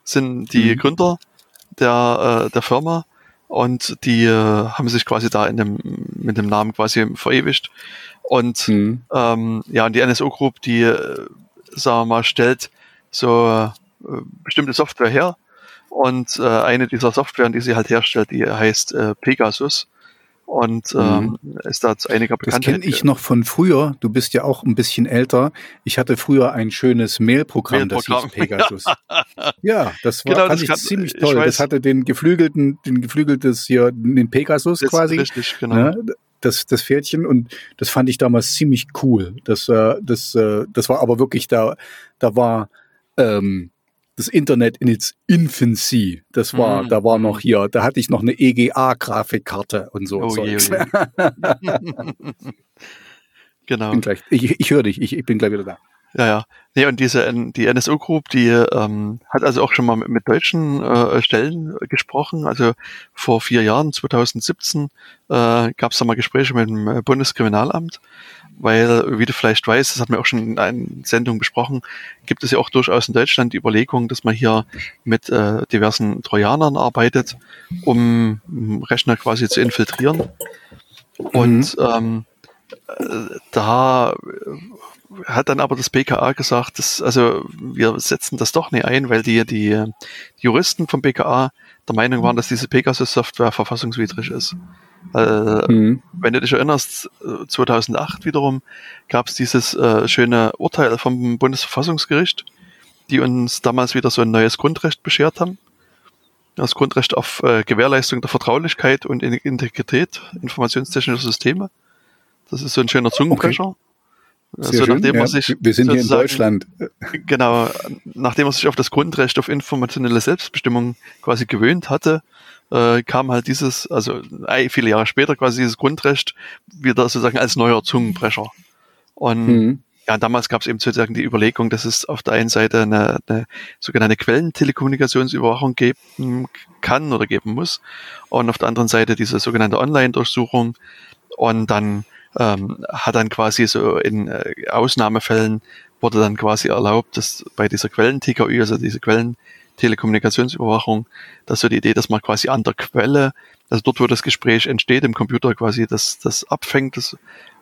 sind die mhm. Gründer der, äh, der Firma und die äh, haben sich quasi da in dem, mit dem Namen quasi verewigt. Und mhm. ähm, ja, und die NSO Group, die, äh, sagen wir mal, stellt so äh, bestimmte Software her. Und äh, eine dieser Software, die sie halt herstellt, die heißt äh, Pegasus und ähm, mhm. ist da zu einiger Bekanntheit. Das kenne ich noch von früher. Du bist ja auch ein bisschen älter. Ich hatte früher ein schönes Mailprogramm, Mail das hieß *laughs* Pegasus. ja, das war genau, fand das ich kann, ziemlich toll. Ich das hatte den geflügelten, den geflügeltes hier, den Pegasus quasi. Richtig, genau. Ne? Das, das Pferdchen und das fand ich damals ziemlich cool. Das, äh, das, äh, das war aber wirklich da, da war ähm, das Internet in its Infancy. Das war, mhm. da war noch hier, da hatte ich noch eine EGA-Grafikkarte und so. Oh, je, oh je. *laughs* genau. Ich, ich höre dich, ich, ich bin gleich wieder da. Ja, ja. Nee, und diese die NSO Group, die ähm, hat also auch schon mal mit, mit deutschen äh, Stellen gesprochen. Also vor vier Jahren, 2017, äh, gab es da mal Gespräche mit dem Bundeskriminalamt weil, wie du vielleicht weißt, das hat man auch schon in einer Sendung besprochen, gibt es ja auch durchaus in Deutschland die Überlegung, dass man hier mit äh, diversen Trojanern arbeitet, um Rechner quasi zu infiltrieren. Und mhm. ähm, äh, da hat dann aber das BKA gesagt, dass, also wir setzen das doch nicht ein, weil die, die, die Juristen vom BKA der Meinung waren, dass diese Pegasus-Software verfassungswidrig ist. Äh, mhm. Wenn du dich erinnerst, 2008 wiederum gab es dieses äh, schöne Urteil vom Bundesverfassungsgericht, die uns damals wieder so ein neues Grundrecht beschert haben. Das Grundrecht auf äh, Gewährleistung der Vertraulichkeit und Integrität informationstechnischer Systeme. Das ist so ein schöner Zungenbrecher. Okay. Also nachdem ja, man sich wir sind hier in Deutschland. Genau, nachdem man sich auf das Grundrecht auf informationelle Selbstbestimmung quasi gewöhnt hatte, äh, kam halt dieses, also viele Jahre später quasi dieses Grundrecht wieder sozusagen als neuer Zungenbrecher. Und mhm. ja, damals gab es eben sozusagen die Überlegung, dass es auf der einen Seite eine, eine sogenannte Quellentelekommunikationsüberwachung geben kann oder geben muss und auf der anderen Seite diese sogenannte Online-Durchsuchung und dann ähm, hat dann quasi so in äh, Ausnahmefällen wurde dann quasi erlaubt, dass bei dieser Quellen-TKÜ, also diese Quellen-Telekommunikationsüberwachung, dass so die Idee, dass man quasi an der Quelle, also dort, wo das Gespräch entsteht, im Computer quasi das, das abfängt das,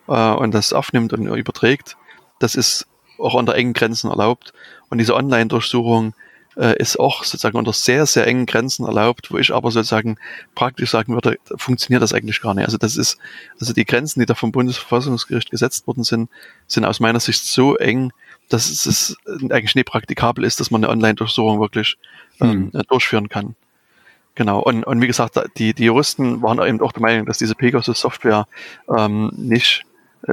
äh, und das aufnimmt und überträgt, das ist auch unter engen Grenzen erlaubt. Und diese Online-Durchsuchung äh, ist auch sozusagen unter sehr, sehr engen Grenzen erlaubt, wo ich aber sozusagen praktisch sagen würde, funktioniert das eigentlich gar nicht. Also das ist, also die Grenzen, die da vom Bundesverfassungsgericht gesetzt worden sind, sind aus meiner Sicht so eng, dass es eigentlich nicht praktikabel ist, dass man eine Online-Durchsuchung wirklich ähm, hm. durchführen kann. Genau, und, und wie gesagt, die, die Juristen waren eben auch der Meinung, dass diese Pegasus-Software ähm, nicht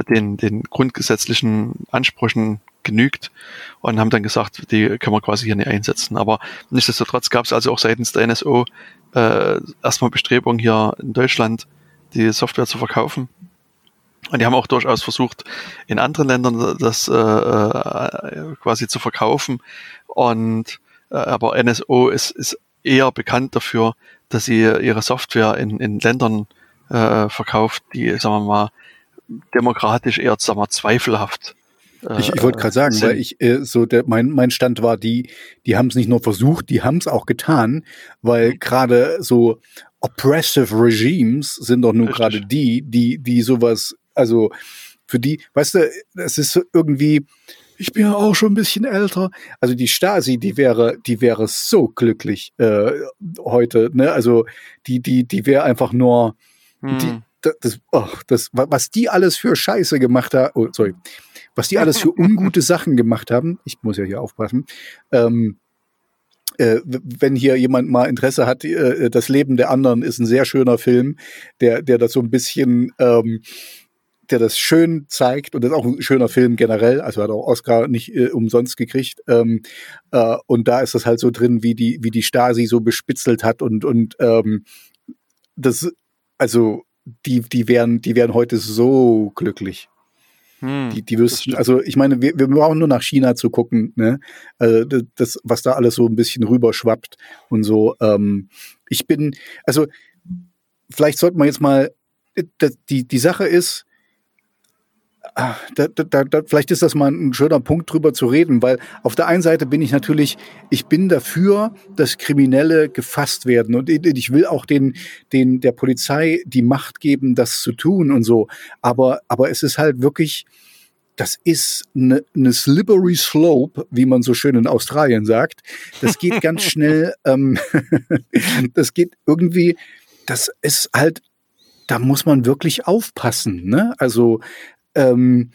den, den grundgesetzlichen Ansprüchen genügt und haben dann gesagt, die können wir quasi hier nicht einsetzen. Aber nichtsdestotrotz gab es also auch seitens der NSO äh, erstmal Bestrebungen hier in Deutschland, die Software zu verkaufen. Und die haben auch durchaus versucht, in anderen Ländern das äh, äh, quasi zu verkaufen. Und äh, aber NSO ist, ist eher bekannt dafür, dass sie ihre Software in, in Ländern äh, verkauft, die, sagen wir mal, demokratisch eher, sagen wir, zweifelhaft ich, ich wollte gerade sagen, weil ich äh, so der, mein mein Stand war, die die haben es nicht nur versucht, die haben es auch getan, weil mhm. gerade so oppressive Regimes sind doch nur gerade die, die die sowas, also für die, weißt du, es ist irgendwie ich bin ja auch schon ein bisschen älter. Also die Stasi, die wäre, die wäre so glücklich äh, heute. Ne? Also die, die, die wäre einfach nur, hm. die, das, oh, das, was die alles für Scheiße gemacht hat, oh, sorry, was die alles für *laughs* ungute Sachen gemacht haben, ich muss ja hier aufpassen, ähm, äh, wenn hier jemand mal Interesse hat, äh, das Leben der anderen ist ein sehr schöner Film, der, der das so ein bisschen, ähm, der das schön zeigt und das ist auch ein schöner Film generell, also hat auch Oscar nicht äh, umsonst gekriegt. Ähm, äh, und da ist das halt so drin, wie die, wie die Stasi so bespitzelt hat und, und ähm, das, also die, die wären, die wären heute so glücklich. Hm, die, die wüssten, also ich meine, wir, wir brauchen nur nach China zu gucken, ne? Also das, was da alles so ein bisschen rüberschwappt und so. Ähm, ich bin, also vielleicht sollten wir jetzt mal, die, die Sache ist, da, da, da, vielleicht ist das mal ein schöner Punkt drüber zu reden, weil auf der einen Seite bin ich natürlich, ich bin dafür, dass Kriminelle gefasst werden und ich will auch den, den der Polizei die Macht geben, das zu tun und so. Aber, aber es ist halt wirklich, das ist eine, eine slippery slope, wie man so schön in Australien sagt. Das geht ganz *laughs* schnell, ähm, *laughs* das geht irgendwie, das ist halt da muss man wirklich aufpassen. Ne? Also ähm,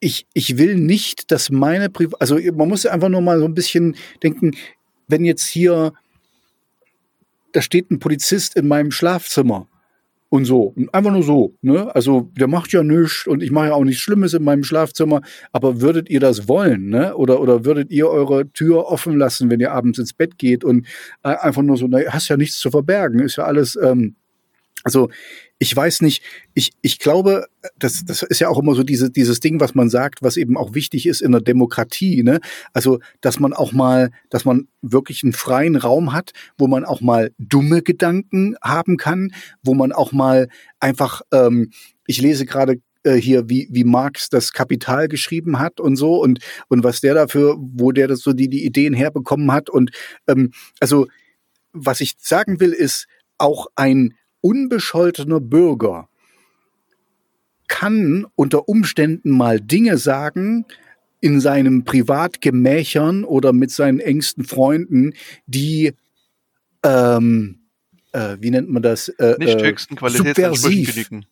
ich, ich will nicht, dass meine Privat, also man muss einfach nur mal so ein bisschen denken, wenn jetzt hier, da steht ein Polizist in meinem Schlafzimmer und so, einfach nur so, ne? Also der macht ja nichts und ich mache ja auch nichts Schlimmes in meinem Schlafzimmer, aber würdet ihr das wollen, ne? Oder, oder würdet ihr eure Tür offen lassen, wenn ihr abends ins Bett geht und äh, einfach nur so, na, hast ja nichts zu verbergen, ist ja alles, ähm, also ich weiß nicht, ich, ich glaube, das, das ist ja auch immer so diese, dieses Ding, was man sagt, was eben auch wichtig ist in der Demokratie, ne? Also, dass man auch mal, dass man wirklich einen freien Raum hat, wo man auch mal dumme Gedanken haben kann, wo man auch mal einfach, ähm, ich lese gerade äh, hier, wie, wie Marx das Kapital geschrieben hat und so und, und was der dafür, wo der das so die, die Ideen herbekommen hat. Und ähm, also, was ich sagen will, ist, auch ein unbescholtener Bürger kann unter Umständen mal Dinge sagen, in seinem Privatgemächern oder mit seinen engsten Freunden, die ähm, äh, wie nennt man das? Äh, nicht äh, höchsten Qualitätsansprüchen genügen.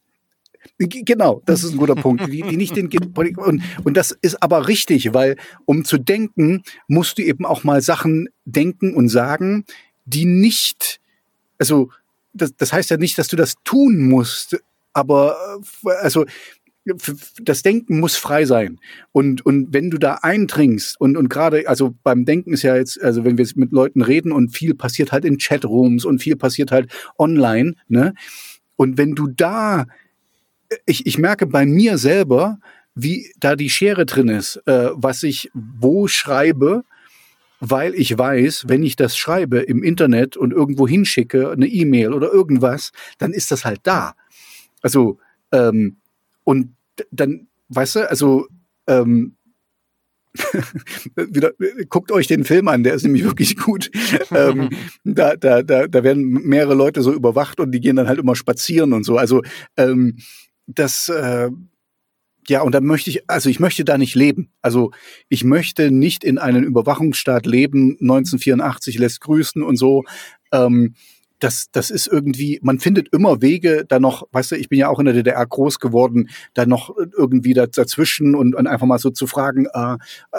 Genau, das ist ein guter Punkt. Die, die nicht den und, und das ist aber richtig, weil um zu denken, musst du eben auch mal Sachen denken und sagen, die nicht, also das, das heißt ja nicht, dass du das tun musst, aber äh, also das Denken muss frei sein. Und, und wenn du da eindringst und, und gerade, also beim Denken ist ja jetzt, also wenn wir mit Leuten reden und viel passiert halt in Chatrooms und viel passiert halt online, ne? Und wenn du da, ich, ich merke bei mir selber, wie da die Schere drin ist, äh, was ich wo schreibe, weil ich weiß, wenn ich das schreibe im Internet und irgendwo hinschicke, eine E-Mail oder irgendwas, dann ist das halt da. Also, ähm, und dann, weißt du, also ähm, *laughs* wieder, guckt euch den Film an, der ist nämlich wirklich gut. *laughs* ähm, da, da, da, da werden mehrere Leute so überwacht und die gehen dann halt immer spazieren und so. Also ähm, das, äh, ja, und dann möchte ich, also ich möchte da nicht leben. Also ich möchte nicht in einem Überwachungsstaat leben. 1984 lässt grüßen und so. Ähm, das, das ist irgendwie, man findet immer Wege, da noch, weißt du, ich bin ja auch in der DDR groß geworden, da noch irgendwie dazwischen und, und einfach mal so zu fragen, äh,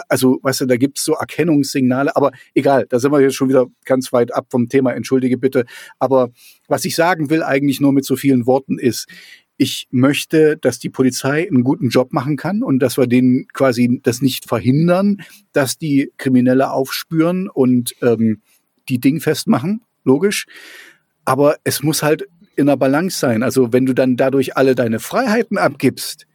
also, weißt du, da gibt's so Erkennungssignale, aber egal, da sind wir jetzt schon wieder ganz weit ab vom Thema, entschuldige bitte. Aber was ich sagen will eigentlich nur mit so vielen Worten ist, ich möchte, dass die Polizei einen guten Job machen kann und dass wir denen quasi das nicht verhindern, dass die Kriminelle aufspüren und ähm, die Ding festmachen, logisch aber es muss halt in der Balance sein. Also wenn du dann dadurch alle deine Freiheiten abgibst,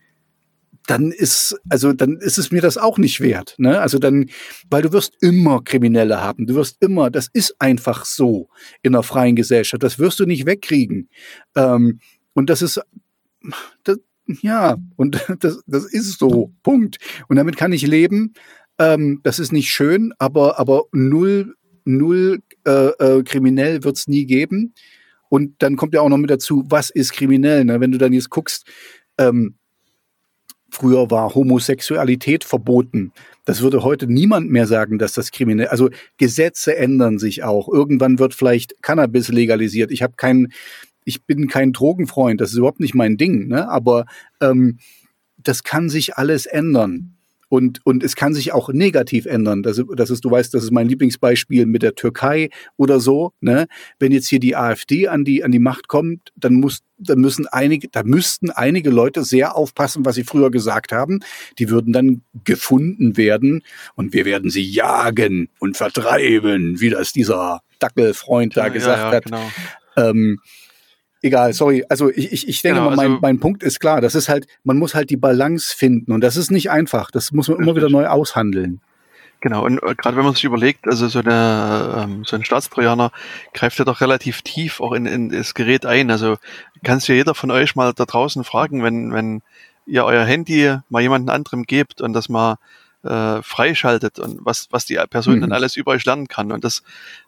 dann ist, also dann ist es mir das auch nicht wert. Ne? Also dann, weil du wirst immer Kriminelle haben. Du wirst immer, das ist einfach so in einer freien Gesellschaft. Das wirst du nicht wegkriegen. Ähm, und das ist, das, ja, und *laughs* das, das ist so. Punkt. Und damit kann ich leben. Ähm, das ist nicht schön, aber, aber null null äh, äh, kriminell wird es nie geben. Und dann kommt ja auch noch mit dazu, was ist kriminell? Ne? Wenn du dann jetzt guckst, ähm, früher war Homosexualität verboten. Das würde heute niemand mehr sagen, dass das kriminell. Also Gesetze ändern sich auch. Irgendwann wird vielleicht Cannabis legalisiert. Ich habe keinen, ich bin kein Drogenfreund. Das ist überhaupt nicht mein Ding. Ne? Aber ähm, das kann sich alles ändern. Und, und es kann sich auch negativ ändern. Das, das ist, du weißt, das ist mein Lieblingsbeispiel mit der Türkei oder so. Ne? Wenn jetzt hier die AfD an die, an die Macht kommt, dann muss, dann müssen einige, da müssten einige Leute sehr aufpassen, was sie früher gesagt haben. Die würden dann gefunden werden und wir werden sie jagen und vertreiben, wie das dieser Dackelfreund da gesagt ja, ja, hat. Genau. Ähm, egal, sorry. Also ich, ich, ich denke genau, mal, mein, also, mein Punkt ist klar. Das ist halt, man muss halt die Balance finden und das ist nicht einfach. Das muss man immer wieder neu aushandeln. Genau, und äh, gerade wenn man sich überlegt, also so, eine, ähm, so ein Staatstrojaner greift ja doch relativ tief auch in, in das Gerät ein. Also kann es ja jeder von euch mal da draußen fragen, wenn, wenn ihr euer Handy mal jemanden anderem gebt und das mal äh, freischaltet und was, was die Person mhm. dann alles über euch lernen kann. Und das,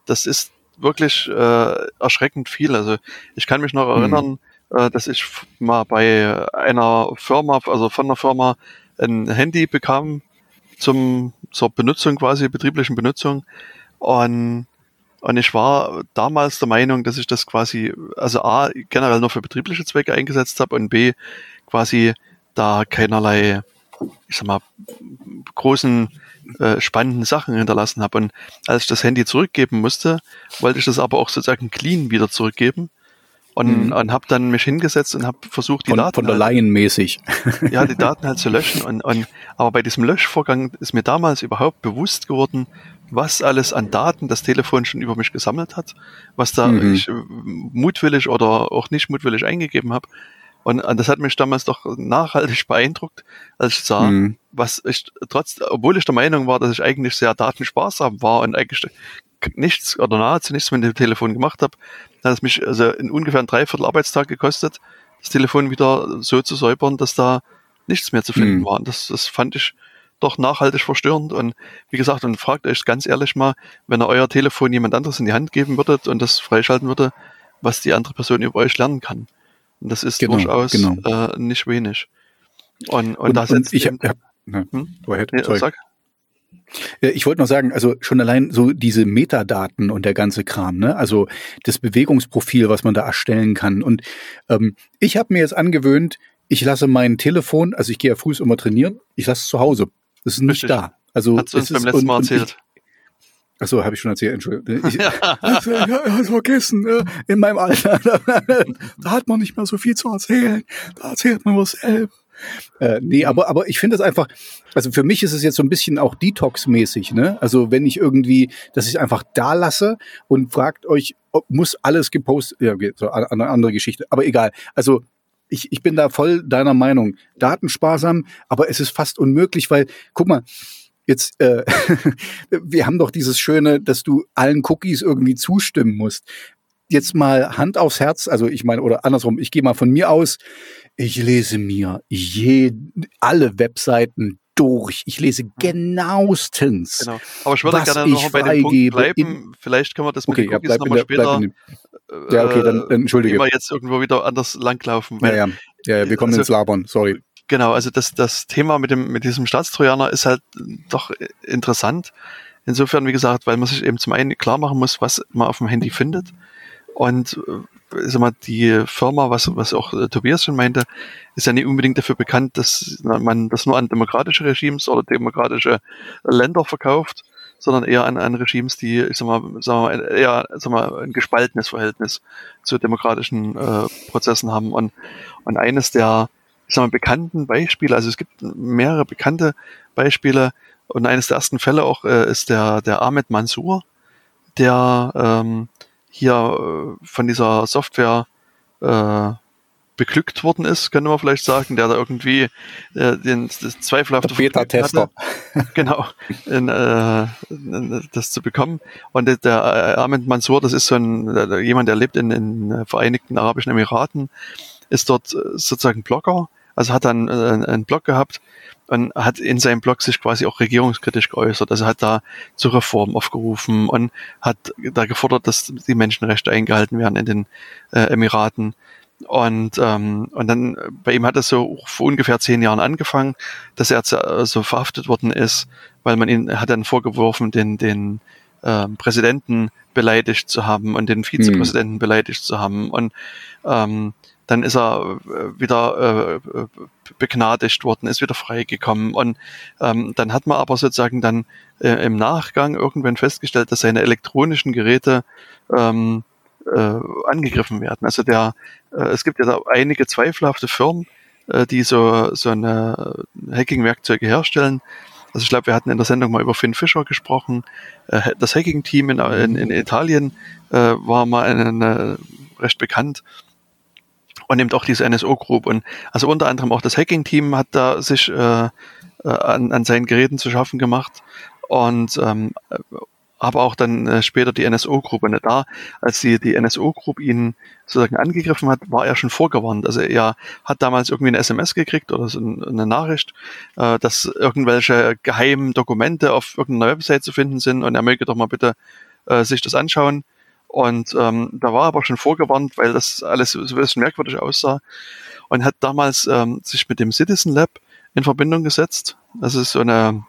das ist wirklich äh, erschreckend viel. Also ich kann mich noch mhm. erinnern, äh, dass ich mal bei einer Firma, also von einer Firma, ein Handy bekam zum zur Benutzung quasi, betrieblichen Benutzung. Und, und ich war damals der Meinung, dass ich das quasi, also A, generell nur für betriebliche Zwecke eingesetzt habe und B, quasi da keinerlei, ich sag mal, großen äh, spannenden Sachen hinterlassen habe. Und als ich das Handy zurückgeben musste, wollte ich das aber auch sozusagen clean wieder zurückgeben. Und, mhm. und habe dann mich hingesetzt und habe versucht, die von, Daten. Von der halt, mäßig. *laughs* Ja, die *laughs* Daten halt zu löschen. Und, und, aber bei diesem Löschvorgang ist mir damals überhaupt bewusst geworden, was alles an Daten das Telefon schon über mich gesammelt hat, was da mhm. ich mutwillig oder auch nicht mutwillig eingegeben habe. Und, und, das hat mich damals doch nachhaltig beeindruckt, als ich sah, mhm. was ich trotz, obwohl ich der Meinung war, dass ich eigentlich sehr datensparsam war und eigentlich nichts oder nahezu nichts mit dem Telefon gemacht habe, hat es mich also in ungefähr ein Dreiviertel Arbeitstag gekostet, das Telefon wieder so zu säubern, dass da nichts mehr zu finden mhm. war. Und das, das fand ich doch nachhaltig verstörend. Und wie gesagt, und fragt euch ganz ehrlich mal, wenn ihr euer Telefon jemand anderes in die Hand geben würdet und das freischalten würde, was die andere Person über euch lernen kann. Das ist genau, durchaus genau. Äh, nicht wenig. Und, und, und da und ich hab, ja, ne, hm? go ahead, ja, sag. Ich wollte noch sagen, also schon allein so diese Metadaten und der ganze Kram, ne? Also das Bewegungsprofil, was man da erstellen kann. Und ähm, ich habe mir jetzt angewöhnt, ich lasse mein Telefon, also ich gehe ja früh immer trainieren, ich lasse es zu Hause. Es ist nicht Richtig. da. Also Hat uns beim letzten Mal erzählt. Ach so, habe ich schon erzählt, Entschuldigung. *laughs* Ich, also, ja, vergessen, äh, in meinem Alter, *laughs* da hat man nicht mehr so viel zu erzählen. Da erzählt man was selber. Äh, nee, aber, aber ich finde es einfach, also für mich ist es jetzt so ein bisschen auch Detox-mäßig, ne? Also wenn ich irgendwie, dass ich einfach da lasse und fragt euch, ob, muss alles gepostet, ja, so eine andere Geschichte, aber egal. Also ich, ich bin da voll deiner Meinung. Datensparsam, aber es ist fast unmöglich, weil, guck mal, jetzt, äh, *laughs* wir haben doch dieses Schöne, dass du allen Cookies irgendwie zustimmen musst. Jetzt mal Hand aufs Herz, also ich meine, oder andersrum, ich gehe mal von mir aus, ich lese mir je, alle Webseiten durch. Ich lese genauestens. Genau. Aber ich würde gerne noch bei dem Punkt bleiben. Vielleicht können wir das mit okay, den Cookies ja, nochmal später. ja, okay, dann, dann entschuldige. Immer jetzt irgendwo wieder anders langlaufen. Weil, ja, ja, ja, wir kommen also, ins Labern, sorry. Genau, also das, das Thema mit dem, mit diesem Staatstrojaner ist halt doch interessant. Insofern, wie gesagt, weil man sich eben zum einen klar machen muss, was man auf dem Handy findet. Und äh, sag mal, die Firma, was, was auch äh, Tobias schon meinte, ist ja nicht unbedingt dafür bekannt, dass man das nur an demokratische Regimes oder demokratische Länder verkauft, sondern eher an, an Regimes, die, ich sag mal, sag mal, eher sag mal, ein gespaltenes Verhältnis zu demokratischen äh, Prozessen haben. Und, und eines der ich sag mal, bekannten Beispiele, also es gibt mehrere bekannte Beispiele und eines der ersten Fälle auch äh, ist der, der Ahmed Mansour, der ähm, hier äh, von dieser Software äh, beglückt worden ist, könnte man vielleicht sagen, der da irgendwie äh, den das zweifelhafte Beta-Tester. *laughs* Genau, in, äh, in, das zu bekommen. Und der, der äh, Ahmed Mansour, das ist so ein jemand, der lebt in den Vereinigten Arabischen Emiraten, ist dort äh, sozusagen Blogger also hat dann äh, einen Blog gehabt und hat in seinem Blog sich quasi auch regierungskritisch geäußert. Also hat da zur Reform aufgerufen und hat da gefordert, dass die Menschenrechte eingehalten werden in den äh, Emiraten. Und, ähm, und dann bei ihm hat es so vor ungefähr zehn Jahren angefangen, dass er so also verhaftet worden ist, weil man ihn hat dann vorgeworfen, den, den äh, Präsidenten beleidigt zu haben und den Vizepräsidenten hm. beleidigt zu haben. Und ähm, dann ist er äh, wieder äh, begnadigt worden, ist wieder freigekommen. Und ähm, dann hat man aber sozusagen dann äh, im Nachgang irgendwann festgestellt, dass seine elektronischen Geräte ähm, äh, angegriffen werden. Also der, äh, es gibt ja da einige zweifelhafte Firmen, äh, die so, so eine Hacking-Werkzeuge herstellen. Also ich glaube, wir hatten in der Sendung mal über Finn Fischer gesprochen. Äh, das Hacking-Team in, in, in Italien äh, war mal eine, eine recht bekannt und eben auch diese NSO Group. Und also unter anderem auch das Hacking-Team hat da sich äh, äh, an, an seinen Geräten zu schaffen gemacht. Und ähm, aber auch dann äh, später die NSO-Gruppe nicht da. Als die, die NSO-Gruppe ihn sozusagen angegriffen hat, war er schon vorgewarnt. Also er hat damals irgendwie eine SMS gekriegt oder so eine Nachricht, äh, dass irgendwelche geheimen Dokumente auf irgendeiner Website zu finden sind und er möge doch mal bitte äh, sich das anschauen. Und ähm, da war er aber schon vorgewarnt, weil das alles so ein bisschen merkwürdig aussah und hat damals ähm, sich mit dem Citizen Lab in Verbindung gesetzt. Das ist so eine,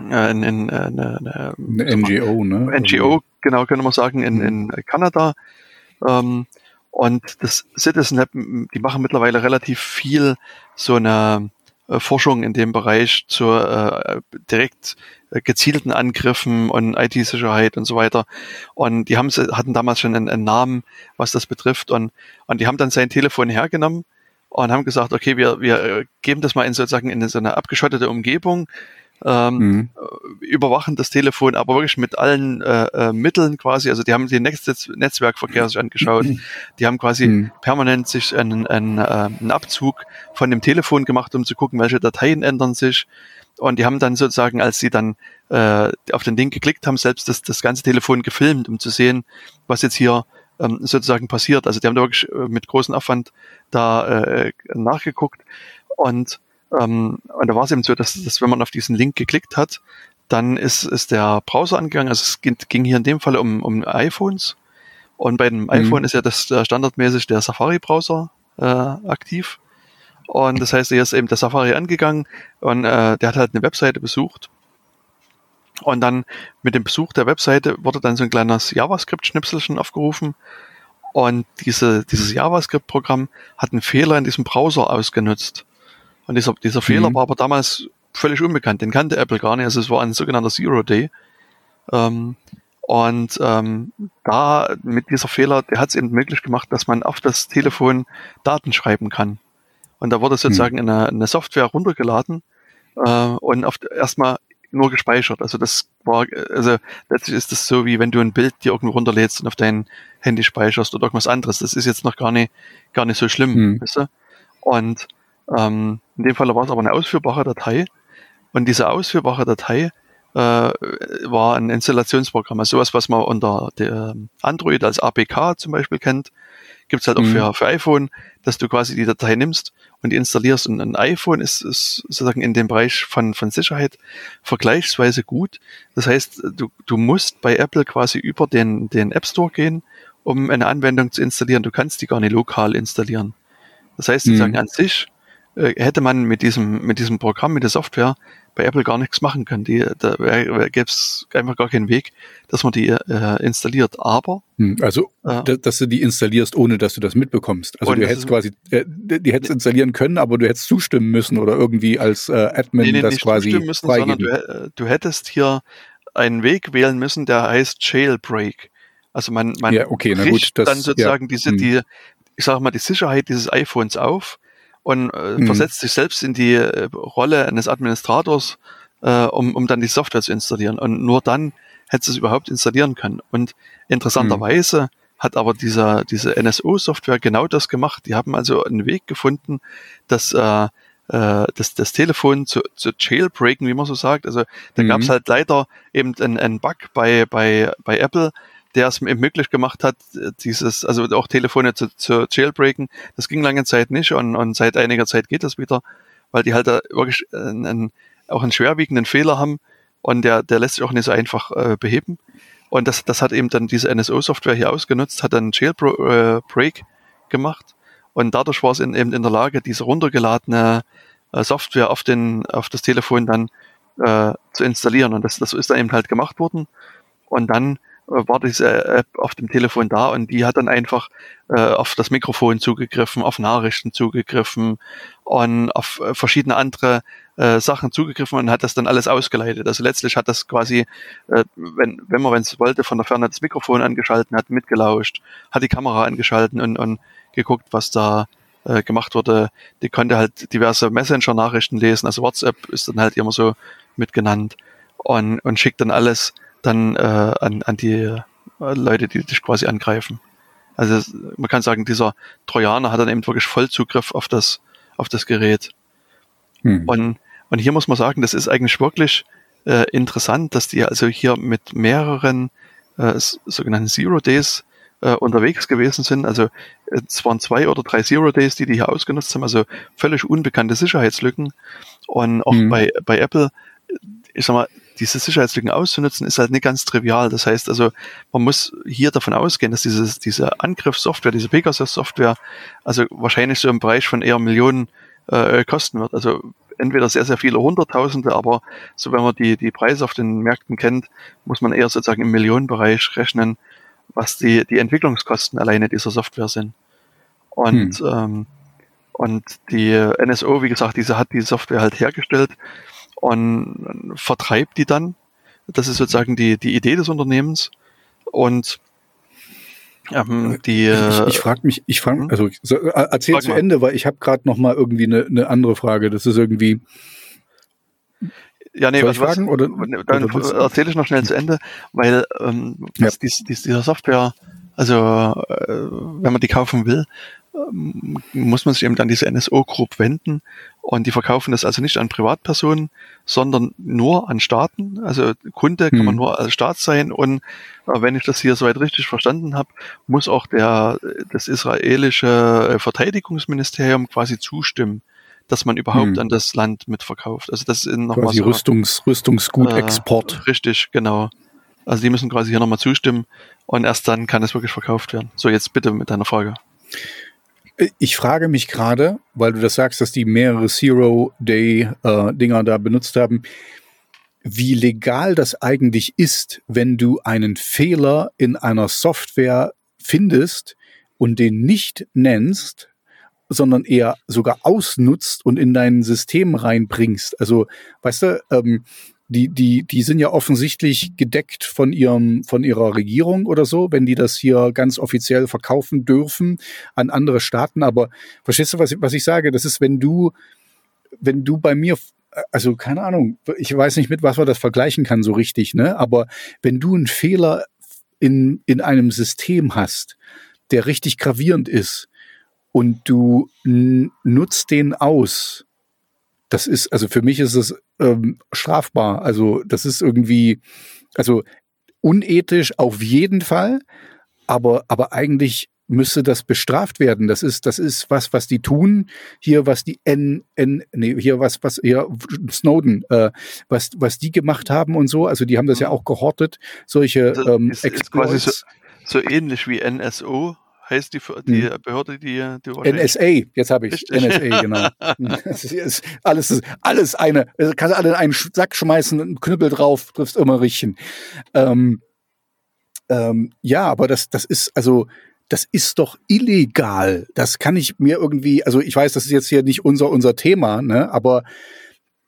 äh, eine, eine, eine, eine NGO, ne? NGO, genau, können wir sagen, in, in Kanada. Ähm, und das Citizen Lab, die machen mittlerweile relativ viel so eine äh, Forschung in dem Bereich zur äh, direkt äh, gezielten Angriffen und IT-Sicherheit und so weiter. Und die haben, hatten damals schon einen, einen, Namen, was das betrifft. Und, und die haben dann sein Telefon hergenommen und haben gesagt, okay, wir, wir äh, geben das mal in sozusagen in so eine abgeschottete Umgebung, ähm, mhm. überwachen das Telefon, aber wirklich mit allen äh, äh, Mitteln quasi. Also die haben den Netz Netzwerkverkehr sich angeschaut. Die haben quasi mhm. permanent sich einen, einen, äh, einen Abzug von dem Telefon gemacht, um zu gucken, welche Dateien ändern sich. Und die haben dann sozusagen, als sie dann äh, auf den Link geklickt haben, selbst das, das ganze Telefon gefilmt, um zu sehen, was jetzt hier ähm, sozusagen passiert. Also die haben da wirklich äh, mit großem Aufwand da äh, nachgeguckt. Und ähm, und da war es eben so, dass, dass wenn man auf diesen Link geklickt hat, dann ist, ist der Browser angegangen. Also es ging, ging hier in dem Fall um, um iPhones. Und bei dem mhm. iPhone ist ja das standardmäßig der Safari-Browser äh, aktiv. Und das heißt, er ist eben der Safari angegangen und äh, der hat halt eine Webseite besucht. Und dann mit dem Besuch der Webseite wurde dann so ein kleines JavaScript-Schnipselchen aufgerufen. Und diese, dieses JavaScript-Programm hat einen Fehler in diesem Browser ausgenutzt. Und dieser, dieser Fehler mhm. war aber damals völlig unbekannt. Den kannte Apple gar nicht. Also es war ein sogenannter Zero Day. Ähm, und ähm, da mit dieser Fehler, der hat es eben möglich gemacht, dass man auf das Telefon Daten schreiben kann. Und da wurde sozusagen hm. eine, eine Software runtergeladen äh, und auf, erstmal nur gespeichert. Also das war, also letztlich ist das so, wie wenn du ein Bild dir irgendwo runterlädst und auf dein Handy speicherst oder irgendwas anderes. Das ist jetzt noch gar nicht, gar nicht so schlimm, hm. weißt du? Und ähm, in dem Fall war es aber eine ausführbare Datei. Und diese ausführbare Datei äh, war ein Installationsprogramm. Also sowas, was man unter der Android als APK zum Beispiel kennt, gibt's halt auch mhm. für, für iPhone, dass du quasi die Datei nimmst und die installierst. Und ein iPhone ist, ist sozusagen in dem Bereich von, von Sicherheit vergleichsweise gut. Das heißt, du, du musst bei Apple quasi über den, den App Store gehen, um eine Anwendung zu installieren. Du kannst die gar nicht lokal installieren. Das heißt, sozusagen mhm. an sich hätte man mit diesem, mit diesem Programm, mit der Software bei Apple gar nichts machen können. Die, da gäbe es einfach gar keinen Weg, dass man die äh, installiert. Aber hm, also, äh, dass du die installierst, ohne dass du das mitbekommst. Also du hättest quasi, äh, die hättest installieren können, aber du hättest zustimmen müssen oder irgendwie als äh, Admin nee, nee, das quasi zustimmen müssen, sondern du, du hättest hier einen Weg wählen müssen, der heißt Jailbreak. Also man, man ja, okay, gut, das, dann sozusagen ja, diese, hm. die, ich sage mal, die Sicherheit dieses iPhones auf und äh, mhm. versetzt sich selbst in die äh, Rolle eines Administrators, äh, um, um dann die Software zu installieren. Und nur dann hätte es überhaupt installieren können. Und interessanterweise mhm. hat aber dieser, diese NSO-Software genau das gemacht. Die haben also einen Weg gefunden, dass äh, äh das, das Telefon zu, zu jailbreaken, wie man so sagt. Also da mhm. gab es halt leider eben einen, einen Bug bei, bei, bei Apple, der es möglich gemacht hat, dieses, also auch Telefone zu, zu jailbreaken. Das ging lange Zeit nicht und, und seit einiger Zeit geht das wieder, weil die halt da wirklich einen, auch einen schwerwiegenden Fehler haben und der, der lässt sich auch nicht so einfach äh, beheben. Und das, das hat eben dann diese NSO-Software hier ausgenutzt, hat dann Jailbreak äh, gemacht und dadurch war es in, eben in der Lage, diese runtergeladene äh, Software auf, den, auf das Telefon dann äh, zu installieren. Und das, das ist dann eben halt gemacht worden. Und dann war diese App auf dem Telefon da und die hat dann einfach äh, auf das Mikrofon zugegriffen, auf Nachrichten zugegriffen und auf äh, verschiedene andere äh, Sachen zugegriffen und hat das dann alles ausgeleitet. Also letztlich hat das quasi, äh, wenn, wenn man es wollte, von der Ferne das Mikrofon angeschalten, hat mitgelauscht, hat die Kamera angeschalten und, und geguckt, was da äh, gemacht wurde. Die konnte halt diverse Messenger-Nachrichten lesen, also WhatsApp ist dann halt immer so mitgenannt und, und schickt dann alles dann äh, an, an die äh, Leute, die dich quasi angreifen. Also man kann sagen, dieser Trojaner hat dann eben wirklich Vollzugriff auf das, auf das Gerät. Hm. Und, und hier muss man sagen, das ist eigentlich wirklich äh, interessant, dass die also hier mit mehreren äh, sogenannten Zero Days äh, unterwegs gewesen sind. Also es waren zwei oder drei Zero Days, die die hier ausgenutzt haben, also völlig unbekannte Sicherheitslücken. Und auch hm. bei, bei Apple, ich sag mal, diese Sicherheitslücken auszunutzen, ist halt nicht ganz trivial. Das heißt also, man muss hier davon ausgehen, dass dieses, diese Angriffssoftware, diese Pegasus-Software, also wahrscheinlich so im Bereich von eher Millionen äh, kosten wird. Also entweder sehr, sehr viele Hunderttausende, aber so wenn man die, die Preise auf den Märkten kennt, muss man eher sozusagen im Millionenbereich rechnen, was die, die Entwicklungskosten alleine dieser Software sind. Und, hm. ähm, und die NSO, wie gesagt, diese hat die Software halt hergestellt und vertreibt die dann. Das ist sozusagen die, die Idee des Unternehmens. Und ähm, die, ich, ich frage mich, ich frage, hm? also so, äh, erzähl frag zu mal. Ende, weil ich habe gerade noch mal irgendwie eine, eine andere Frage. Das ist irgendwie. Ja, nee, was, fragen, oder, dann oder erzähle ich noch schnell zu Ende, weil ähm, ja. dies, dies, dieser Software, also äh, wenn man die kaufen will, muss man sich eben an diese NSO Group wenden und die verkaufen das also nicht an Privatpersonen, sondern nur an Staaten. Also Kunde kann man hm. nur als Staat sein und äh, wenn ich das hier soweit richtig verstanden habe, muss auch der das israelische äh, Verteidigungsministerium quasi zustimmen, dass man überhaupt hm. an das Land mitverkauft. Also das ist nochmal so, Rüstungs Rüstungsgutexport. Äh, richtig, genau. Also die müssen quasi hier nochmal zustimmen und erst dann kann es wirklich verkauft werden. So, jetzt bitte mit deiner Frage. Ich frage mich gerade, weil du das sagst, dass die mehrere Zero-Day-Dinger äh, da benutzt haben, wie legal das eigentlich ist, wenn du einen Fehler in einer Software findest und den nicht nennst, sondern eher sogar ausnutzt und in dein System reinbringst. Also, weißt du, ähm, die, die, die sind ja offensichtlich gedeckt von ihrem, von ihrer Regierung oder so, wenn die das hier ganz offiziell verkaufen dürfen an andere Staaten. Aber verstehst du, was, was ich sage? Das ist, wenn du, wenn du bei mir, also keine Ahnung, ich weiß nicht, mit was man das vergleichen kann so richtig, ne? Aber wenn du einen Fehler in, in einem System hast, der richtig gravierend ist und du nutzt den aus, das ist, also für mich ist es ähm, strafbar. Also das ist irgendwie, also unethisch auf jeden Fall, aber, aber eigentlich müsste das bestraft werden. Das ist, das ist was, was die tun. Hier, was die N, N, nee, hier was, was, hier Snowden, äh, was, was die gemacht haben und so. Also die haben das ja mhm. auch gehortet. Solche ähm, ist, ist quasi so, so ähnlich wie NSO heißt die, die hm. Behörde, die, die NSA, jetzt habe ich NSA, genau. *laughs* das ist alles, alles eine, also kannst alle in einen Sack schmeißen, einen Knüppel drauf, triffst immer richtig. Ähm, ähm, ja, aber das, das ist, also, das ist doch illegal. Das kann ich mir irgendwie, also ich weiß, das ist jetzt hier nicht unser, unser Thema, ne, aber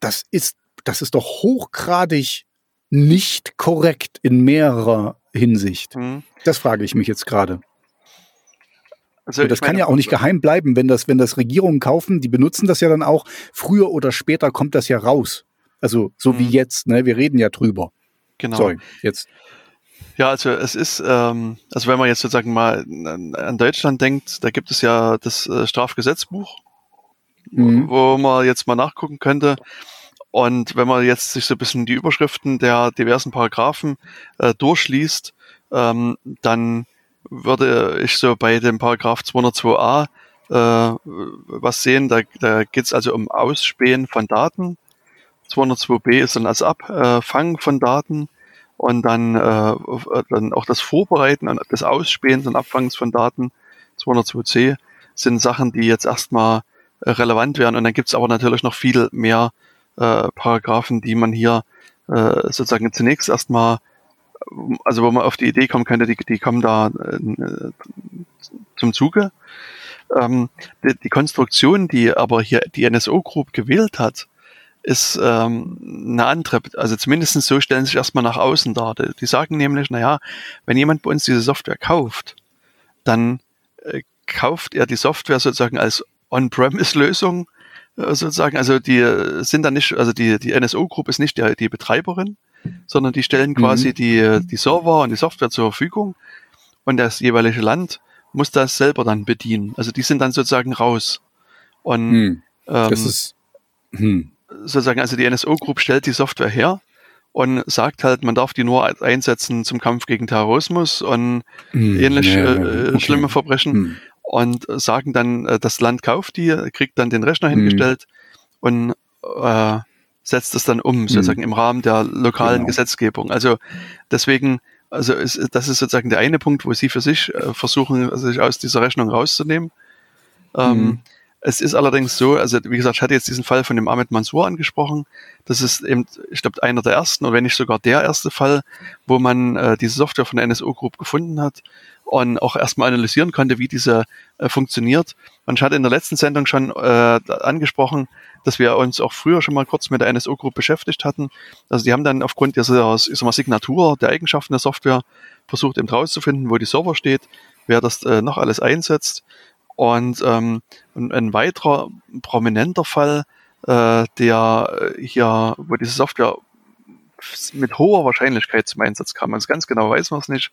das ist, das ist doch hochgradig nicht korrekt in mehrerer Hinsicht. Hm. Das frage ich mich jetzt gerade. Also das kann ja auch nicht geheim bleiben, wenn das, wenn das Regierungen kaufen, die benutzen das ja dann auch. Früher oder später kommt das ja raus. Also so mhm. wie jetzt, ne? Wir reden ja drüber. Genau. Sorry, jetzt. Ja, also es ist, ähm, also wenn man jetzt sozusagen mal an Deutschland denkt, da gibt es ja das äh, Strafgesetzbuch, mhm. wo man jetzt mal nachgucken könnte. Und wenn man jetzt sich so ein bisschen die Überschriften der diversen Paragraphen äh, durchliest, ähm, dann würde ich so bei dem Paragraph 202a äh, was sehen. Da, da geht es also um Ausspähen von Daten. 202b ist dann als Abfang von Daten und dann, äh, dann auch das Vorbereiten des Ausspähens und Abfangs von Daten. 202c sind Sachen, die jetzt erstmal äh, relevant wären. Und dann gibt es aber natürlich noch viel mehr äh, Paragraphen, die man hier äh, sozusagen zunächst erstmal also wo man auf die Idee kommen könnte, die, die kommen da äh, zum Zuge. Ähm, die, die, Konstruktion, die aber hier die NSO Group gewählt hat, ist ähm, eine andere. Also zumindest so stellen sie sich erstmal nach außen dar. Die, die sagen nämlich, naja, wenn jemand bei uns diese Software kauft, dann äh, kauft er die Software sozusagen als On-Premise-Lösung äh, sozusagen. Also die sind dann nicht, also die, die NSO Group ist nicht die, die Betreiberin, sondern die stellen quasi mhm. die, die Server und die Software zur Verfügung und das jeweilige Land muss das selber dann bedienen. Also die sind dann sozusagen raus. Und hm. ähm, ist hm. sozusagen, also die NSO Group stellt die Software her und sagt halt, man darf die nur einsetzen zum Kampf gegen Terrorismus und hm. ähnlich ja, äh, okay. schlimme Verbrechen hm. und sagen dann, äh, das Land kauft die, kriegt dann den Rechner hm. hingestellt und äh, setzt es dann um, mhm. sozusagen im Rahmen der lokalen genau. Gesetzgebung. Also deswegen, also ist, das ist sozusagen der eine Punkt, wo sie für sich äh, versuchen, sich aus dieser Rechnung rauszunehmen. Ähm, mhm. es ist allerdings so, also wie gesagt, ich hatte jetzt diesen Fall von dem Ahmed Mansour angesprochen. Das ist eben, ich glaube, einer der ersten, oder wenn nicht sogar der erste Fall, wo man äh, diese Software von der NSO Group gefunden hat und auch erstmal analysieren konnte, wie diese äh, funktioniert. Und ich hatte in der letzten Sendung schon äh, angesprochen, dass wir uns auch früher schon mal kurz mit der NSO Group beschäftigt hatten. Also die haben dann aufgrund dieser Signatur der Eigenschaften der Software versucht eben rauszufinden, wo die Server steht, wer das äh, noch alles einsetzt. Und ähm, ein weiterer prominenter Fall, äh, der hier, wo diese Software mit hoher Wahrscheinlichkeit zum Einsatz kam, also ganz genau weiß man es nicht,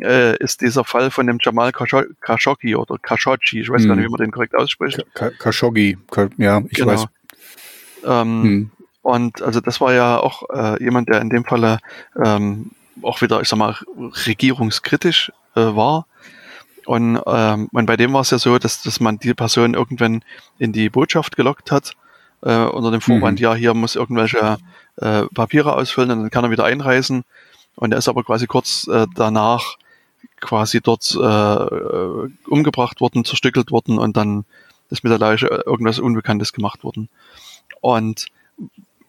äh, ist dieser Fall von dem Jamal Khashoggi oder Khashoggi, ich weiß hm. gar nicht, hm. wie man den korrekt ausspricht. Khashoggi, ja, ich genau. weiß. Ähm, hm. Und also das war ja auch äh, jemand, der in dem Falle ähm, auch wieder, ich sag mal, regierungskritisch äh, war. Und, ähm, und bei dem war es ja so, dass, dass man die Person irgendwann in die Botschaft gelockt hat, äh, unter dem Vorwand, mhm. ja, hier muss irgendwelche äh, Papiere ausfüllen und dann kann er wieder einreisen. Und er ist aber quasi kurz äh, danach quasi dort äh, umgebracht worden, zerstückelt worden und dann ist mit der Leiche irgendwas Unbekanntes gemacht worden. Und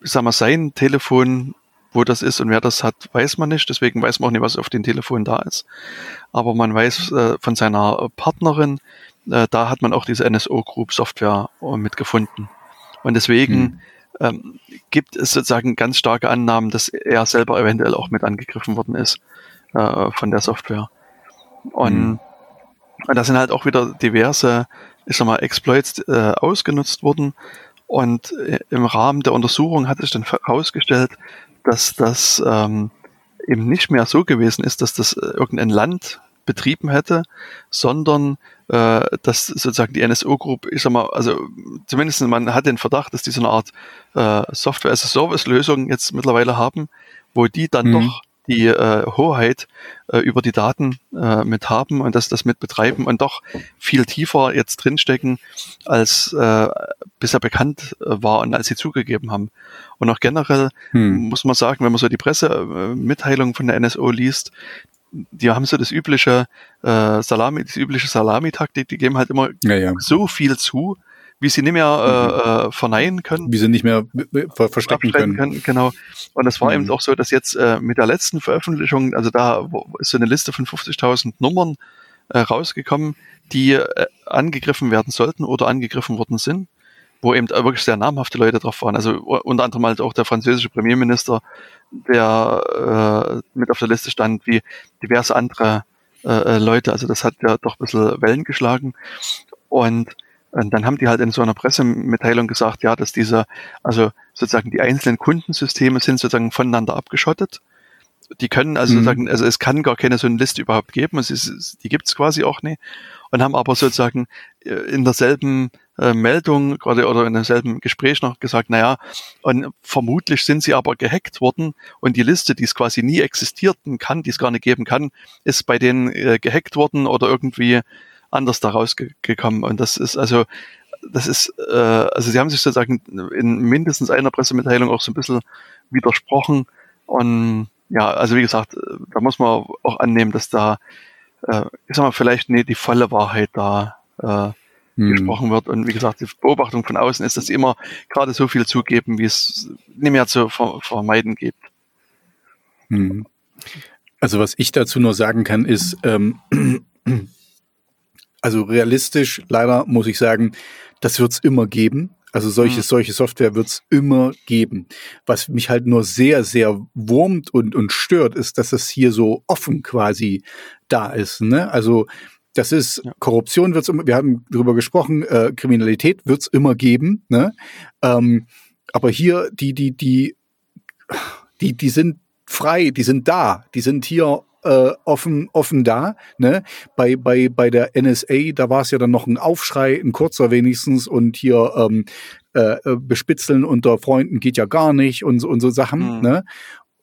ich sag mal, sein Telefon, wo das ist und wer das hat, weiß man nicht. Deswegen weiß man auch nicht, was auf dem Telefon da ist. Aber man weiß äh, von seiner Partnerin, äh, da hat man auch diese NSO Group Software äh, mitgefunden. Und deswegen hm. ähm, gibt es sozusagen ganz starke Annahmen, dass er selber eventuell auch mit angegriffen worden ist äh, von der Software. Und, hm. und da sind halt auch wieder diverse, ich sag mal, Exploits äh, ausgenutzt worden. Und äh, im Rahmen der Untersuchung hat sich dann herausgestellt, dass das ähm, eben nicht mehr so gewesen ist, dass das äh, irgendein Land betrieben hätte, sondern äh, dass sozusagen die NSO Group, ich sag mal, also zumindest man hat den Verdacht, dass die so eine Art äh, Software as a Service Lösung jetzt mittlerweile haben, wo die dann mhm. doch die äh, Hoheit äh, über die Daten äh, mit haben und das, das mit betreiben und doch viel tiefer jetzt drinstecken, als äh, bisher bekannt äh, war und als sie zugegeben haben. Und auch generell hm. muss man sagen, wenn man so die Pressemitteilung äh, von der NSO liest, die haben so das übliche äh, Salami, die übliche Salami-Taktik, die geben halt immer ja, ja. so viel zu, wie sie nicht mehr äh, mhm. äh, verneinen können. Wie sie nicht mehr ver verstecken können. können. Genau. Und es war mhm. eben auch so, dass jetzt äh, mit der letzten Veröffentlichung, also da ist so eine Liste von 50.000 Nummern äh, rausgekommen, die äh, angegriffen werden sollten oder angegriffen worden sind, wo eben wirklich sehr namhafte Leute drauf waren. Also unter anderem halt auch der französische Premierminister, der äh, mit auf der Liste stand, wie diverse andere äh, äh Leute. Also das hat ja doch ein bisschen Wellen geschlagen. Und und dann haben die halt in so einer Pressemitteilung gesagt, ja, dass diese, also sozusagen die einzelnen Kundensysteme sind sozusagen voneinander abgeschottet. Die können also mhm. sozusagen, also es kann gar keine so eine Liste überhaupt geben, es ist, die gibt's quasi auch nicht. Und haben aber sozusagen äh, in derselben äh, Meldung gerade oder in demselben Gespräch noch gesagt, naja, und vermutlich sind sie aber gehackt worden und die Liste, die es quasi nie existierten kann, die es gar nicht geben kann, ist bei denen äh, gehackt worden oder irgendwie anders da rausgekommen. Und das ist also, das ist, äh, also sie haben sich sozusagen in mindestens einer Pressemitteilung auch so ein bisschen widersprochen. Und ja, also wie gesagt, da muss man auch annehmen, dass da, äh, ich sag mal, vielleicht nicht die volle Wahrheit da äh, hm. gesprochen wird. Und wie gesagt, die Beobachtung von außen ist, dass sie immer gerade so viel zugeben, wie es nicht mehr zu ver vermeiden gibt. Hm. Also was ich dazu nur sagen kann, ist, ähm, also realistisch, leider muss ich sagen, das wird's immer geben. Also solche, mhm. solche Software wird's immer geben. Was mich halt nur sehr, sehr wurmt und, und stört, ist, dass es hier so offen quasi da ist. Ne? Also das ist ja. Korruption wird's immer, wir haben drüber gesprochen, äh, Kriminalität wird's immer geben. Ne? Ähm, aber hier, die, die, die, die, die sind frei, die sind da, die sind hier äh, offen, offen da. Ne? Bei, bei, bei der NSA, da war es ja dann noch ein Aufschrei, ein kurzer wenigstens, und hier ähm, äh, äh, bespitzeln unter Freunden geht ja gar nicht und, und so Sachen. Mhm. Ne?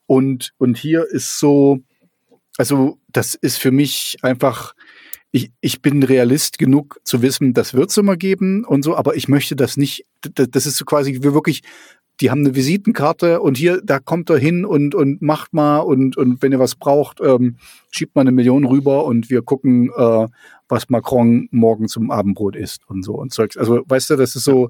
Und, und hier ist so, also das ist für mich einfach, ich, ich bin Realist genug zu wissen, das wird es immer geben und so, aber ich möchte das nicht, das, das ist so quasi wie wirklich die haben eine Visitenkarte und hier, da kommt er hin und, und macht mal und, und wenn ihr was braucht, ähm, schiebt mal eine Million rüber und wir gucken, äh, was Macron morgen zum Abendbrot isst und so und Zeugs. Also, weißt du, das ist so,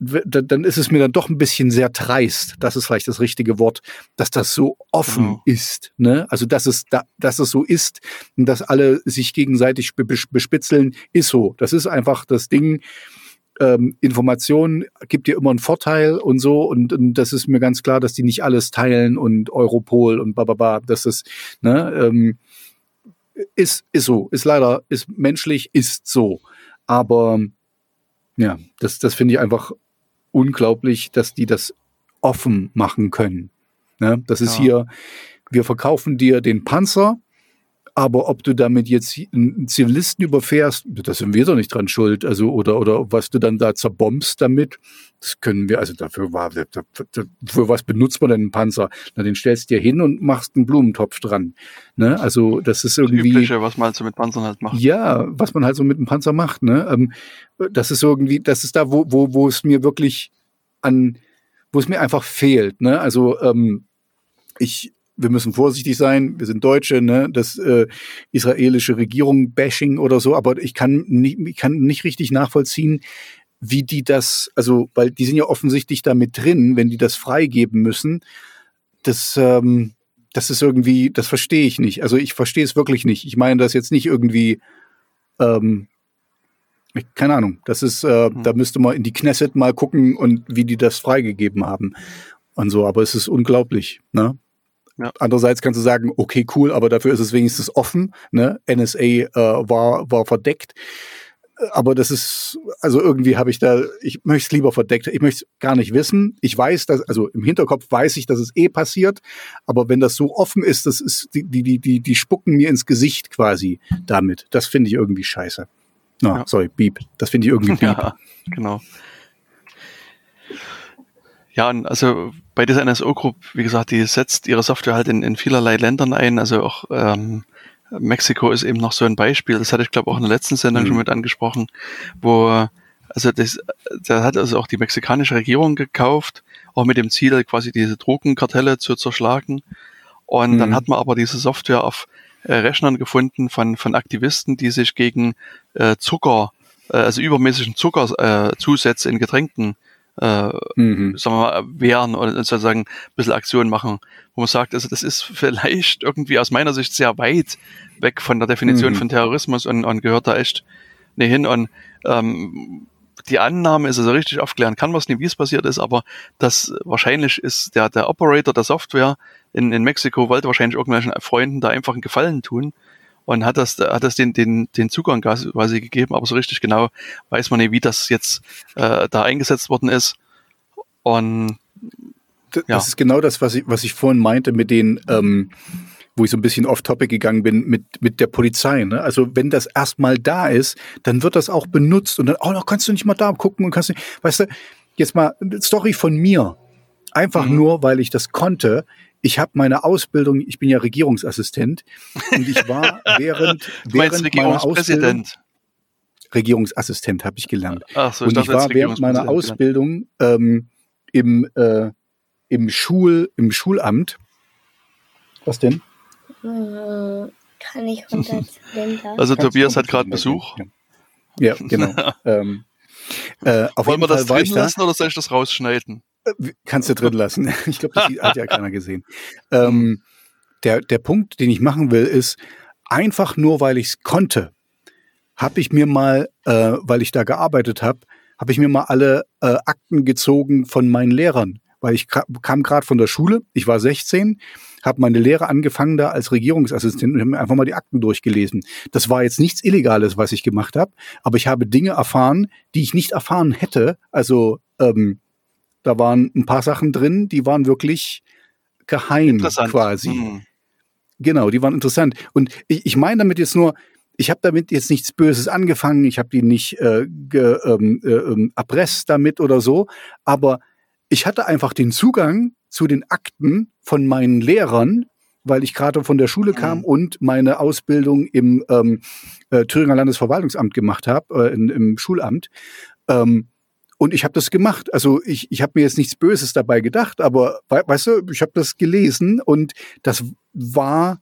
dann ist es mir dann doch ein bisschen sehr dreist, das ist vielleicht das richtige Wort, dass das so offen genau. ist. Ne? Also dass es, da, dass es so ist und dass alle sich gegenseitig bespitzeln, ist so. Das ist einfach das Ding ähm, Information gibt dir immer einen Vorteil und so und, und, das ist mir ganz klar, dass die nicht alles teilen und Europol und bababa, das ist, ne, ähm, ist, ist so, ist leider, ist menschlich, ist so. Aber ja, das, das finde ich einfach unglaublich, dass die das offen machen können. Ne? Das ist ja. hier, wir verkaufen dir den Panzer, aber ob du damit jetzt einen Zivilisten überfährst, da sind wir doch nicht dran schuld. Also, oder, oder was du dann da zerbombst damit, das können wir, also dafür war, für was benutzt man denn einen Panzer? Na, den stellst du dir hin und machst einen Blumentopf dran. Ne? Also, das ist irgendwie. Das Übliche, was man halt so mit Panzern halt macht. Ja, was man halt so mit einem Panzer macht, ne? Ähm, das ist irgendwie, das ist da, wo, wo, wo es mir wirklich an, wo es mir einfach fehlt, ne? Also, ähm, ich, wir müssen vorsichtig sein, wir sind Deutsche, ne, das äh, israelische Regierung Bashing oder so, aber ich kann nicht, ich kann nicht richtig nachvollziehen, wie die das, also, weil die sind ja offensichtlich damit drin, wenn die das freigeben müssen. Das, ähm, das ist irgendwie, das verstehe ich nicht. Also ich verstehe es wirklich nicht. Ich meine das jetzt nicht irgendwie, ähm, keine Ahnung. Das ist, äh, hm. da müsste man in die Knesset mal gucken und wie die das freigegeben haben und so. Aber es ist unglaublich. Ne? Ja. Andererseits kannst du sagen, okay, cool, aber dafür ist es wenigstens offen. Ne? NSA äh, war, war verdeckt. Aber das ist, also irgendwie habe ich da, ich möchte es lieber verdeckt, ich möchte es gar nicht wissen. Ich weiß, dass, also im Hinterkopf weiß ich, dass es eh passiert, aber wenn das so offen ist, das ist, die, die, die, die spucken mir ins Gesicht quasi damit. Das finde ich irgendwie scheiße. No, ja. sorry, Beep. Das finde ich irgendwie *laughs* Beep. Ja, genau. Ja, und also bei dieser NSO Group, wie gesagt, die setzt ihre Software halt in, in vielerlei Ländern ein, also auch ähm, Mexiko ist eben noch so ein Beispiel, das hatte ich glaube auch in der letzten Sendung mhm. schon mit angesprochen, wo also das, da hat also auch die mexikanische Regierung gekauft, auch mit dem Ziel, quasi diese Drogenkartelle zu zerschlagen. Und mhm. dann hat man aber diese Software auf äh, Rechnern gefunden von, von Aktivisten, die sich gegen äh, Zucker, äh, also übermäßigen Zuckerzusätze äh, in Getränken äh, mhm. sagen wir mal, wehren oder sozusagen ein bisschen Aktionen machen, wo man sagt, also das ist vielleicht irgendwie aus meiner Sicht sehr weit weg von der Definition mhm. von Terrorismus und, und gehört da echt nicht hin. Und ähm, die Annahme ist also richtig aufklären, kann man es nicht, wie es passiert ist, aber das wahrscheinlich ist der, der Operator der Software in, in Mexiko wollte wahrscheinlich irgendwelchen Freunden da einfach einen Gefallen tun und hat das, hat das den, den, den Zugang quasi gegeben, aber so richtig genau weiß man nicht, wie das jetzt äh, da eingesetzt worden ist. Und das ja. ist genau das, was ich, was ich vorhin meinte mit den, ähm, wo ich so ein bisschen off-topic gegangen bin, mit, mit der Polizei. Ne? Also wenn das erstmal da ist, dann wird das auch benutzt und dann, oh, kannst du nicht mal da gucken und kannst nicht, weißt du, jetzt mal Story von mir. Einfach mhm. nur, weil ich das konnte, ich habe meine Ausbildung, ich bin ja Regierungsassistent und ich war *laughs* während, während meiner Ausbildung Regierungsassistent habe ich gelernt. Ach so, ich und ich war während meiner Ausbildung ähm, im, äh, im, Schul, im Schulamt. Was denn? Äh, kann ich *laughs* runter Also Tobias hat gerade Besuch. Ja, ja genau. *laughs* ähm, äh, Wollen wir das drin lassen oder soll ich das rausschneiden? Kannst du drin lassen. *laughs* Ich glaube, das hat ja keiner gesehen. Ähm, der, der Punkt, den ich machen will, ist, einfach nur, weil ich es konnte, habe ich mir mal, äh, weil ich da gearbeitet habe, habe ich mir mal alle äh, Akten gezogen von meinen Lehrern. Weil ich kam gerade von der Schule, ich war 16, habe meine Lehre angefangen da als Regierungsassistent und habe mir einfach mal die Akten durchgelesen. Das war jetzt nichts Illegales, was ich gemacht habe, aber ich habe Dinge erfahren, die ich nicht erfahren hätte. Also ähm, da waren ein paar Sachen drin, die waren wirklich geheim quasi. Mhm. Genau, die waren interessant. Und ich, ich meine damit jetzt nur, ich habe damit jetzt nichts Böses angefangen, ich habe die nicht äh, ge, ähm, äh, ähm, erpresst damit oder so, aber ich hatte einfach den Zugang zu den Akten von meinen Lehrern, weil ich gerade von der Schule kam mhm. und meine Ausbildung im ähm, äh, Thüringer Landesverwaltungsamt gemacht habe, äh, im Schulamt. Ähm, und ich habe das gemacht. Also ich, ich habe mir jetzt nichts Böses dabei gedacht, aber weißt du, ich habe das gelesen und das war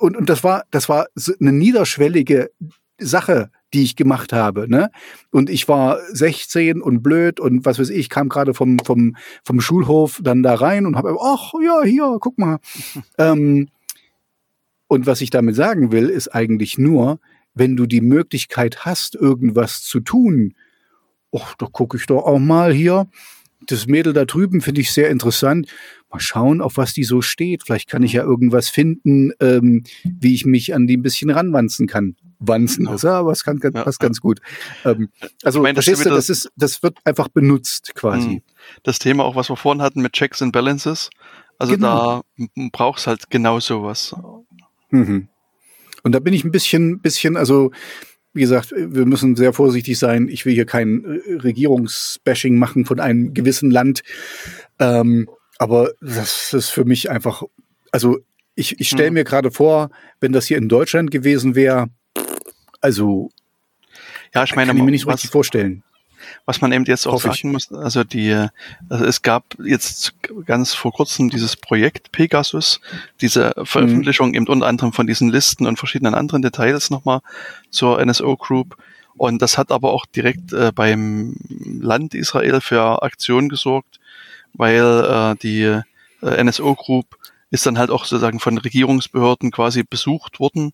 und, und das war das war eine niederschwellige Sache, die ich gemacht habe. Ne? Und ich war 16 und blöd und was weiß ich, kam gerade vom, vom, vom Schulhof dann da rein und habe, ach ja, hier, guck mal. *laughs* ähm, und was ich damit sagen will, ist eigentlich nur, wenn du die Möglichkeit hast, irgendwas zu tun, ach, da gucke ich doch auch mal hier. Das Mädel da drüben finde ich sehr interessant. Mal schauen, auf was die so steht. Vielleicht kann ich ja irgendwas finden, ähm, wie ich mich an die ein bisschen ranwanzen kann. Wanzen ist ja, es kann, passt ganz gut. Ähm, also, ich meine, das, du, das, ist, das wird einfach benutzt quasi. Hm. Das Thema auch, was wir vorhin hatten mit Checks and Balances. Also genau. da brauchst halt genau sowas. Mhm. Und da bin ich ein bisschen, bisschen, also wie gesagt, wir müssen sehr vorsichtig sein. Ich will hier kein äh, Regierungsbashing machen von einem gewissen Land. Ähm, aber das ist für mich einfach, also ich, ich stelle hm. mir gerade vor, wenn das hier in Deutschland gewesen wäre, also ja, ich meine, kann ich mir nicht so richtig vorstellen. Was man eben jetzt auch Hoffe sagen ich. muss, also die, also es gab jetzt ganz vor kurzem dieses Projekt Pegasus, diese Veröffentlichung eben unter anderem von diesen Listen und verschiedenen anderen Details nochmal zur NSO Group. Und das hat aber auch direkt äh, beim Land Israel für Aktionen gesorgt, weil äh, die äh, NSO Group ist dann halt auch sozusagen von Regierungsbehörden quasi besucht worden.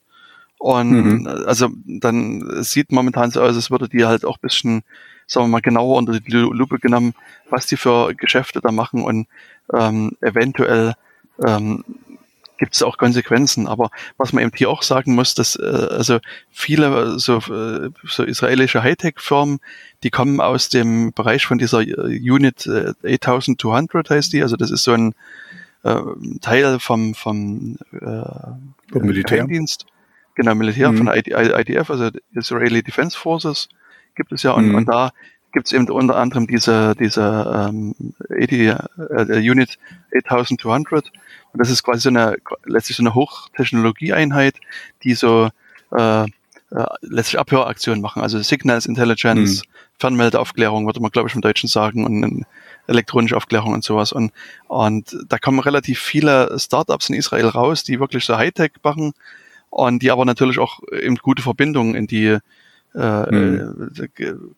Und Mhm. äh, also dann sieht momentan so aus, als würde die halt auch ein bisschen, sagen wir mal, genauer unter die Lu- Lupe genommen, was die für Geschäfte da machen und ähm, eventuell ähm, gibt es auch Konsequenzen. Aber was man eben hier auch sagen muss, dass äh, also viele so, äh, so israelische Hightech-Firmen, die kommen aus dem Bereich von dieser äh, Unit äh, 8200 heißt die. Also das ist so ein äh, Teil vom, vom äh, Vom Militär. Geheimdienst. Genau, Militär Mhm. von ID, IDF, also Israeli Defense Forces gibt es ja. Und, Mhm. und da gibt es eben unter anderem diese, diese ähm, 80, äh, Unit 8200. Und das ist quasi so eine, letztlich so eine Hochtechnologieeinheit, die so äh, äh, letztlich Abhöraktionen machen, also Signals Intelligence, Fernmeldeaufklärung, würde man glaube ich im Deutschen sagen, und ähm, elektronische Aufklärung und sowas. Und, und da kommen relativ viele Startups in Israel raus, die wirklich so Hightech machen und die aber natürlich auch eben gute Verbindungen in die äh, Mhm.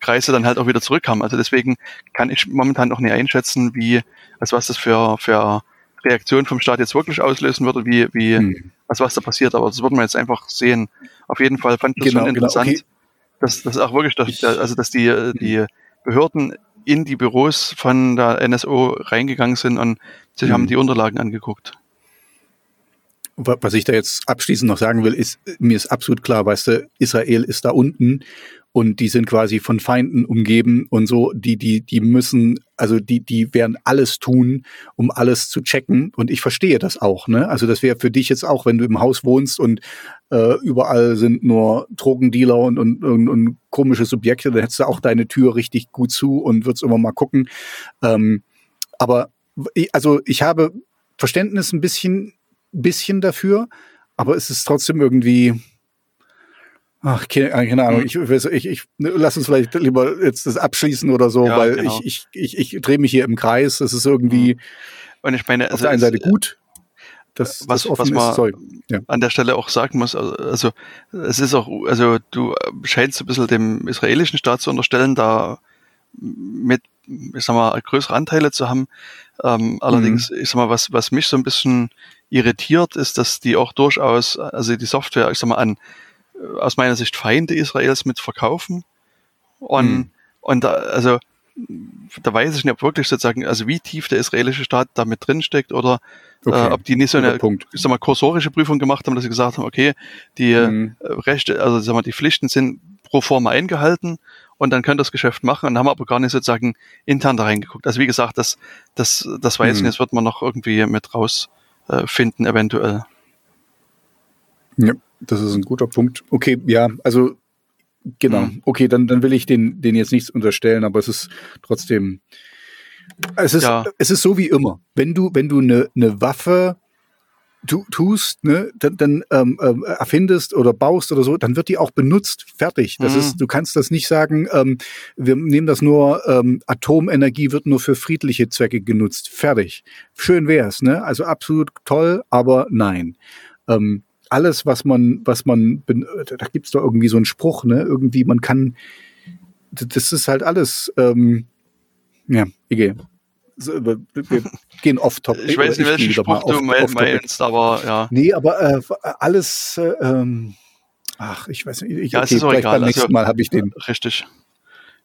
Kreise dann halt auch wieder zurück haben. Also deswegen kann ich momentan noch nicht einschätzen, wie, also was das für, für Reaktion vom Staat jetzt wirklich auslösen würde, wie, wie, Hm. also was da passiert. Aber das würden wir jetzt einfach sehen. Auf jeden Fall fand ich das Genau, schon genau, interessant, okay. dass, dass auch wirklich, dass, also dass die, äh, die Behörden in die Büros von der NSO reingegangen sind und sich Mhm. haben die Unterlagen angeguckt. Wa- Was ich da jetzt abschließend noch sagen will, ist, mir ist absolut klar, weißt du, Israel ist da unten und die sind quasi von Feinden umgeben und so, die, die, die müssen, also die, die werden alles tun, um alles zu checken und ich verstehe das auch, ne? Also das wäre für dich jetzt auch, wenn du im Haus wohnst und äh, überall sind nur Drogendealer und, und, und, und komische Subjekte, dann hättest du auch deine Tür richtig gut zu und würdest immer mal gucken. Ähm, aber also ich habe Verständnis ein bisschen, bisschen dafür, aber es ist trotzdem irgendwie. Ach, keine, keine Ahnung. Hm. Ich, ich, ich lass uns vielleicht lieber jetzt das abschließen oder so, Ja, weil genau. ich, ich, ich, ich drehe mich hier im Kreis. Es ist irgendwie Und ich meine, auf also der einen Seite gut, dass was, das was man. Ja. an der Stelle auch sagen muss, also, also es ist auch, also du scheinst ein bisschen dem israelischen Staat zu unterstellen, da mit, ich sag mal, größere Anteile zu haben. Ähm, allerdings, Mhm. ich sag mal, was, was mich so ein bisschen irritiert, ist, dass die auch durchaus, also die Software, ich sag mal, an äh, aus meiner Sicht Feinde Israels mit verkaufen. Und, Mhm. und da, also da weiß ich nicht, ob wirklich sozusagen, also wie tief der israelische Staat da mit drin steckt oder Okay. äh, ob die nicht so eine, ich sag mal, kursorische Prüfung gemacht haben, dass sie gesagt haben, okay, die Mhm. äh, Rechte, also sag mal, die Pflichten sind pro forma eingehalten und dann könnt ihr das Geschäft machen und haben aber gar nicht sozusagen intern da reingeguckt. Also wie gesagt, das, das, das weiß ich Mhm. nicht, das wird man noch irgendwie mit rausfinden, äh, finden, eventuell. Ja, das ist ein guter Punkt. Okay, ja, also genau. Mhm. Okay, dann, dann will ich den, den jetzt nichts unterstellen, aber es ist trotzdem. Es ist, Ja. es ist so wie immer. Wenn du, wenn du eine ne Waffe tu, tust, ne, dann, dann ähm, ähm, erfindest oder baust oder so, dann wird die auch benutzt. Fertig. Das Mhm. ist, du kannst das nicht sagen, ähm, wir nehmen das nur, ähm, Atomenergie wird nur für friedliche Zwecke genutzt. Fertig. Schön wär's, ne? Also absolut toll, aber nein. Ähm, alles, was man, was man, da gibt's doch irgendwie so einen Spruch, ne? Irgendwie, man kann, das ist halt alles, ähm, ja, egal. So, wir, wir gehen off-topic. Ich weiß nicht, welchen Spruch du off- meinst, aber ja. Nee, aber äh, alles, äh, ähm, ach, ich weiß nicht, ich, Ja, es okay, ist auch vielleicht egal. beim nächsten Also- Mal habe ich den. Richtig.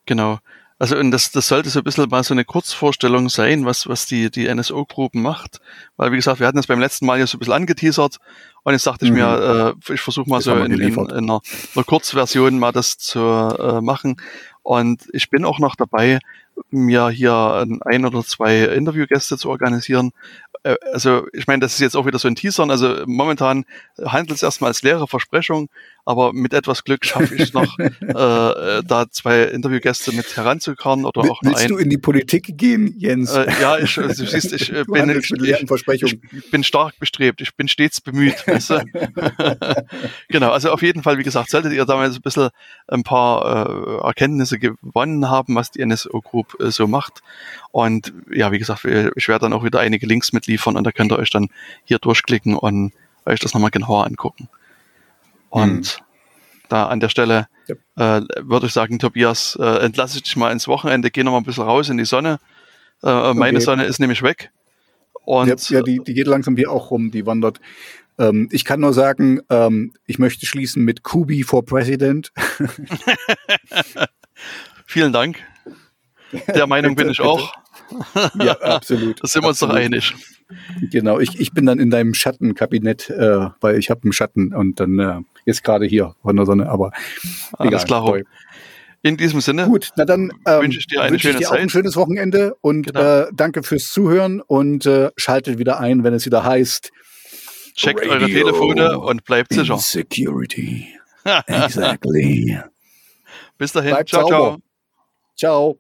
Genau. Also und das, das sollte so ein bisschen mal so eine Kurzvorstellung sein, was, was die, die NSO-Gruppen macht. Weil, wie gesagt, wir hatten das beim letzten Mal ja so ein bisschen angeteasert und jetzt dachte ich Mhm. mir, äh, ich versuche mal Das so in, in, in, einer, einer Kurzversion mal das zu äh, machen. Und ich bin auch noch dabei, mir hier ein, oder zwei Interviewgäste zu organisieren. Äh, Also ich meine, das ist jetzt auch wieder so ein Teasern. Also momentan handelt es erstmal als leere Versprechung, aber mit etwas Glück schaffe ich es noch, *laughs* äh, äh, da zwei Interviewgäste mit heranzukarren oder Will, auch willst ein. du in die Politik gehen, Jens? Äh, ja, ich, also, du siehst, ich, *laughs* äh, Du bin, ich, ich bin stark bestrebt, ich bin stets bemüht. Weißt du? *laughs* genau, also auf jeden Fall, wie gesagt, solltet ihr damals ein bisschen ein paar äh, Erkenntnisse gewonnen haben, was die NSO Group äh, so macht. Und ja, wie gesagt, ich werde dann auch wieder einige Links mitliefern und da könnt ihr euch dann hier durchklicken und euch das nochmal genauer angucken. Und da an der Stelle äh, würde ich sagen, Tobias, äh, entlasse ich dich mal ins Wochenende, geh noch mal ein bisschen raus in die Sonne. Äh, meine Okay. Sonne ist nämlich weg. Und ja, ja die, die geht langsam hier auch rum, die wandert. Ähm, ich kann nur sagen, ähm, ich möchte schließen mit Kubi for President. *laughs* vielen Dank. Der Meinung *laughs* bin ich auch. ja, absolut. *laughs* Da sind wir uns doch einig. Genau, ich, ich bin dann in deinem Schattenkabinett, äh, weil ich habe einen Schatten und dann äh, jetzt gerade hier von der Sonne, aber Alles egal, klar. toll. In diesem Sinne, Gut, na dann ähm, Wünsche ich dir eine wünsche ich dir auch ein schönes Wochenende und Genau. äh, danke fürs Zuhören und äh, schaltet wieder ein, wenn es wieder heißt checkt eure Radio Telefone und bleibt sicher. Insecurity. *laughs* Exactly. Bis dahin. Bleibt ciao, ciao. sauber. Ciao.